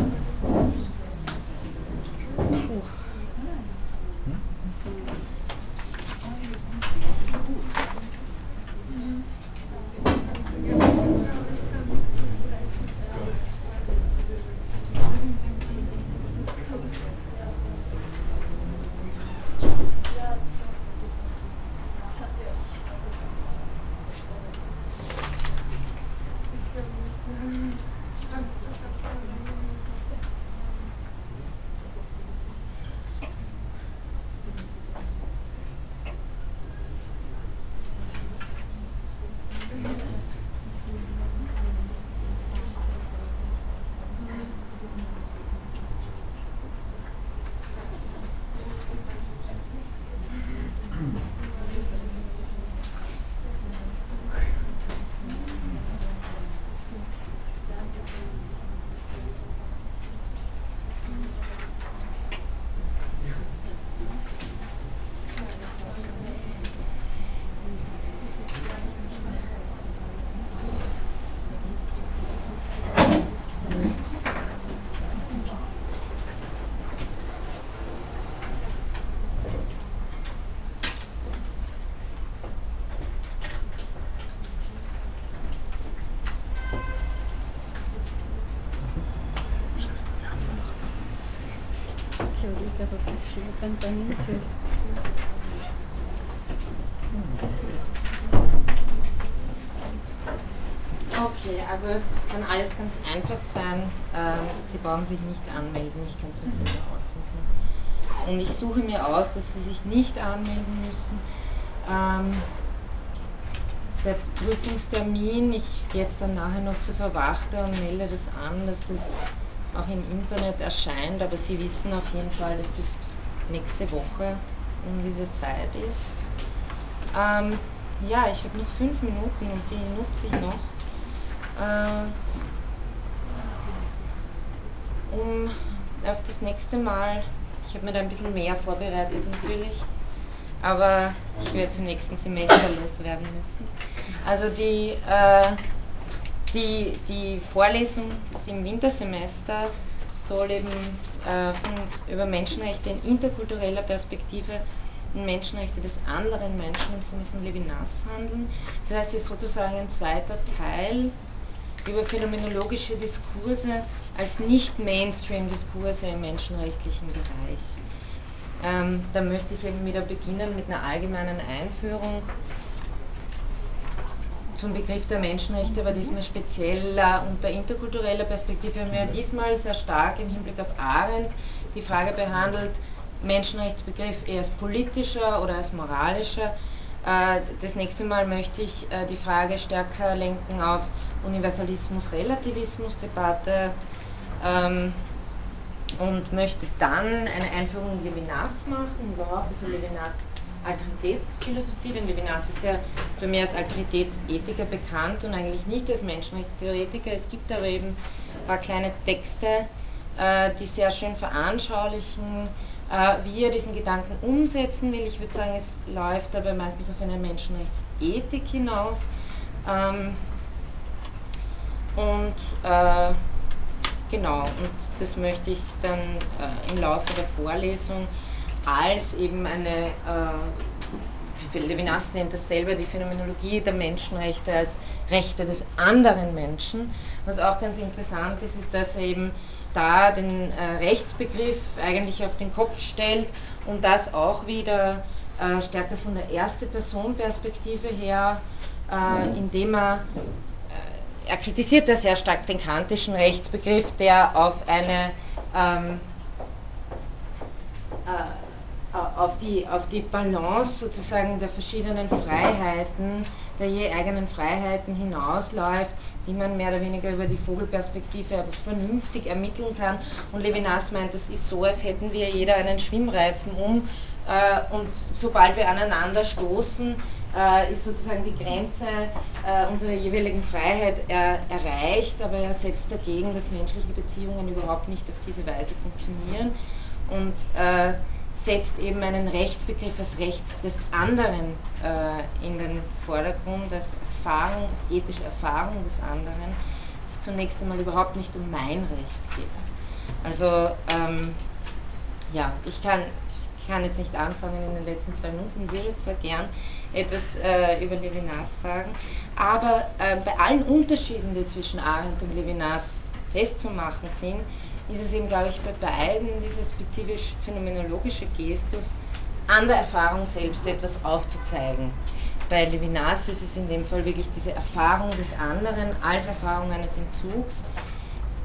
che canta inizio. Okay, also es kann alles ganz einfach sein. Ähm, Sie brauchen sich nicht anmelden, ich kann es mir selber aussuchen. Und ich suche mir aus, dass Sie sich nicht anmelden müssen. Ähm, der Prüfungstermin, ich gehe jetzt dann nachher noch zu Verwachter und melde das an, dass das auch im Internet erscheint, aber Sie wissen auf jeden Fall, dass das nächste Woche um diese Zeit ist. Ähm, ja, ich habe noch fünf Minuten und die nutze ich noch äh, um auf das nächste Mal, ich habe mir da ein bisschen mehr vorbereitet natürlich, aber ich werde zum nächsten Semester loswerden müssen. Also die, äh, die, die Vorlesung im Wintersemester soll eben äh, von, über Menschenrechte in interkultureller Perspektive und Menschenrechte des anderen Menschen im Sinne von Levinas handeln. Das heißt, es ist sozusagen ein zweiter Teil über phänomenologische Diskurse als nicht-Mainstream-Diskurse im menschenrechtlichen Bereich. Ähm, da möchte ich eben wieder beginnen mit einer allgemeinen Einführung zum Begriff der Menschenrechte, aber diesmal speziell unter interkultureller Perspektive. Wir haben ja diesmal sehr stark im Hinblick auf Arendt die Frage behandelt, Menschenrechtsbegriff eher als politischer oder als moralischer. Äh, das nächste Mal möchte ich äh, die Frage stärker lenken auf Universalismus-Relativismus-Debatte ähm, und möchte dann eine Einführung in Levinas machen, überhaupt also Levinas Alteritätsphilosophie, denn Levinas ist ja primär als Alteritätsethiker bekannt und eigentlich nicht als Menschenrechtstheoretiker. Es gibt aber eben ein paar kleine Texte, äh, die sehr schön veranschaulichen, äh, wie er diesen Gedanken umsetzen will. Ich würde sagen, es läuft dabei meistens auf eine Menschenrechtsethik hinaus. Ähm, und äh, genau, und das möchte ich dann im Laufe der Vorlesung als eben eine, äh, Levinas nennt das selber die Phänomenologie der Menschenrechte als Rechte des anderen Menschen. Was auch ganz interessant ist, ist, dass er eben da den äh, Rechtsbegriff eigentlich auf den Kopf stellt und das auch wieder äh, stärker von der erste Person Perspektive her, äh, indem er er kritisiert da sehr stark den kantischen Rechtsbegriff, der auf eine ähm, äh, auf, die, auf die Balance sozusagen der verschiedenen Freiheiten, der je eigenen Freiheiten hinausläuft, die man mehr oder weniger über die Vogelperspektive aber vernünftig ermitteln kann. Und Levinas meint, das ist so, als hätten wir jeder einen Schwimmreifen um äh, und sobald wir aneinander stoßen, äh, ist sozusagen die Grenze äh, unserer jeweiligen Freiheit äh, erreicht, aber er setzt dagegen, dass menschliche Beziehungen überhaupt nicht auf diese Weise funktionieren und äh, setzt eben einen Rechtsbegriff als Recht des anderen äh, in den Vordergrund, als Erfahrung, als ethische Erfahrung des anderen, dass es zunächst einmal überhaupt nicht um mein Recht geht. Also ähm, ja, ich kann kann jetzt nicht anfangen in den letzten zwei Minuten, würde zwar gern etwas äh, über Levinas sagen, aber äh, bei allen Unterschieden, die zwischen Arendt und Levinas festzumachen sind, ist es eben, glaube ich, bei beiden dieser spezifisch phänomenologische Gestus, an der Erfahrung selbst etwas aufzuzeigen. Bei Levinas ist es in dem Fall wirklich diese Erfahrung des anderen als Erfahrung eines Entzugs,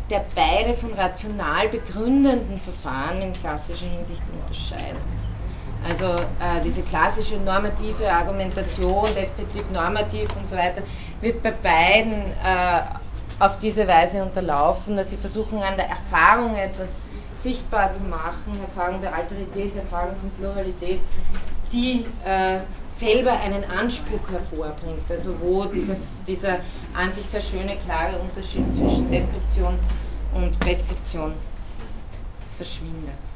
der beide von rational begründenden Verfahren in klassischer Hinsicht unterscheidet. Also äh, diese klassische normative Argumentation, deskriptiv normativ und so weiter, wird bei beiden äh, auf diese Weise unterlaufen, dass sie versuchen an der Erfahrung etwas sichtbar zu machen, Erfahrung der Alterität, Erfahrung von Pluralität, die äh, selber einen Anspruch hervorbringt, also wo dieser, dieser an sich sehr schöne, klare Unterschied zwischen Deskription und Preskription verschwindet.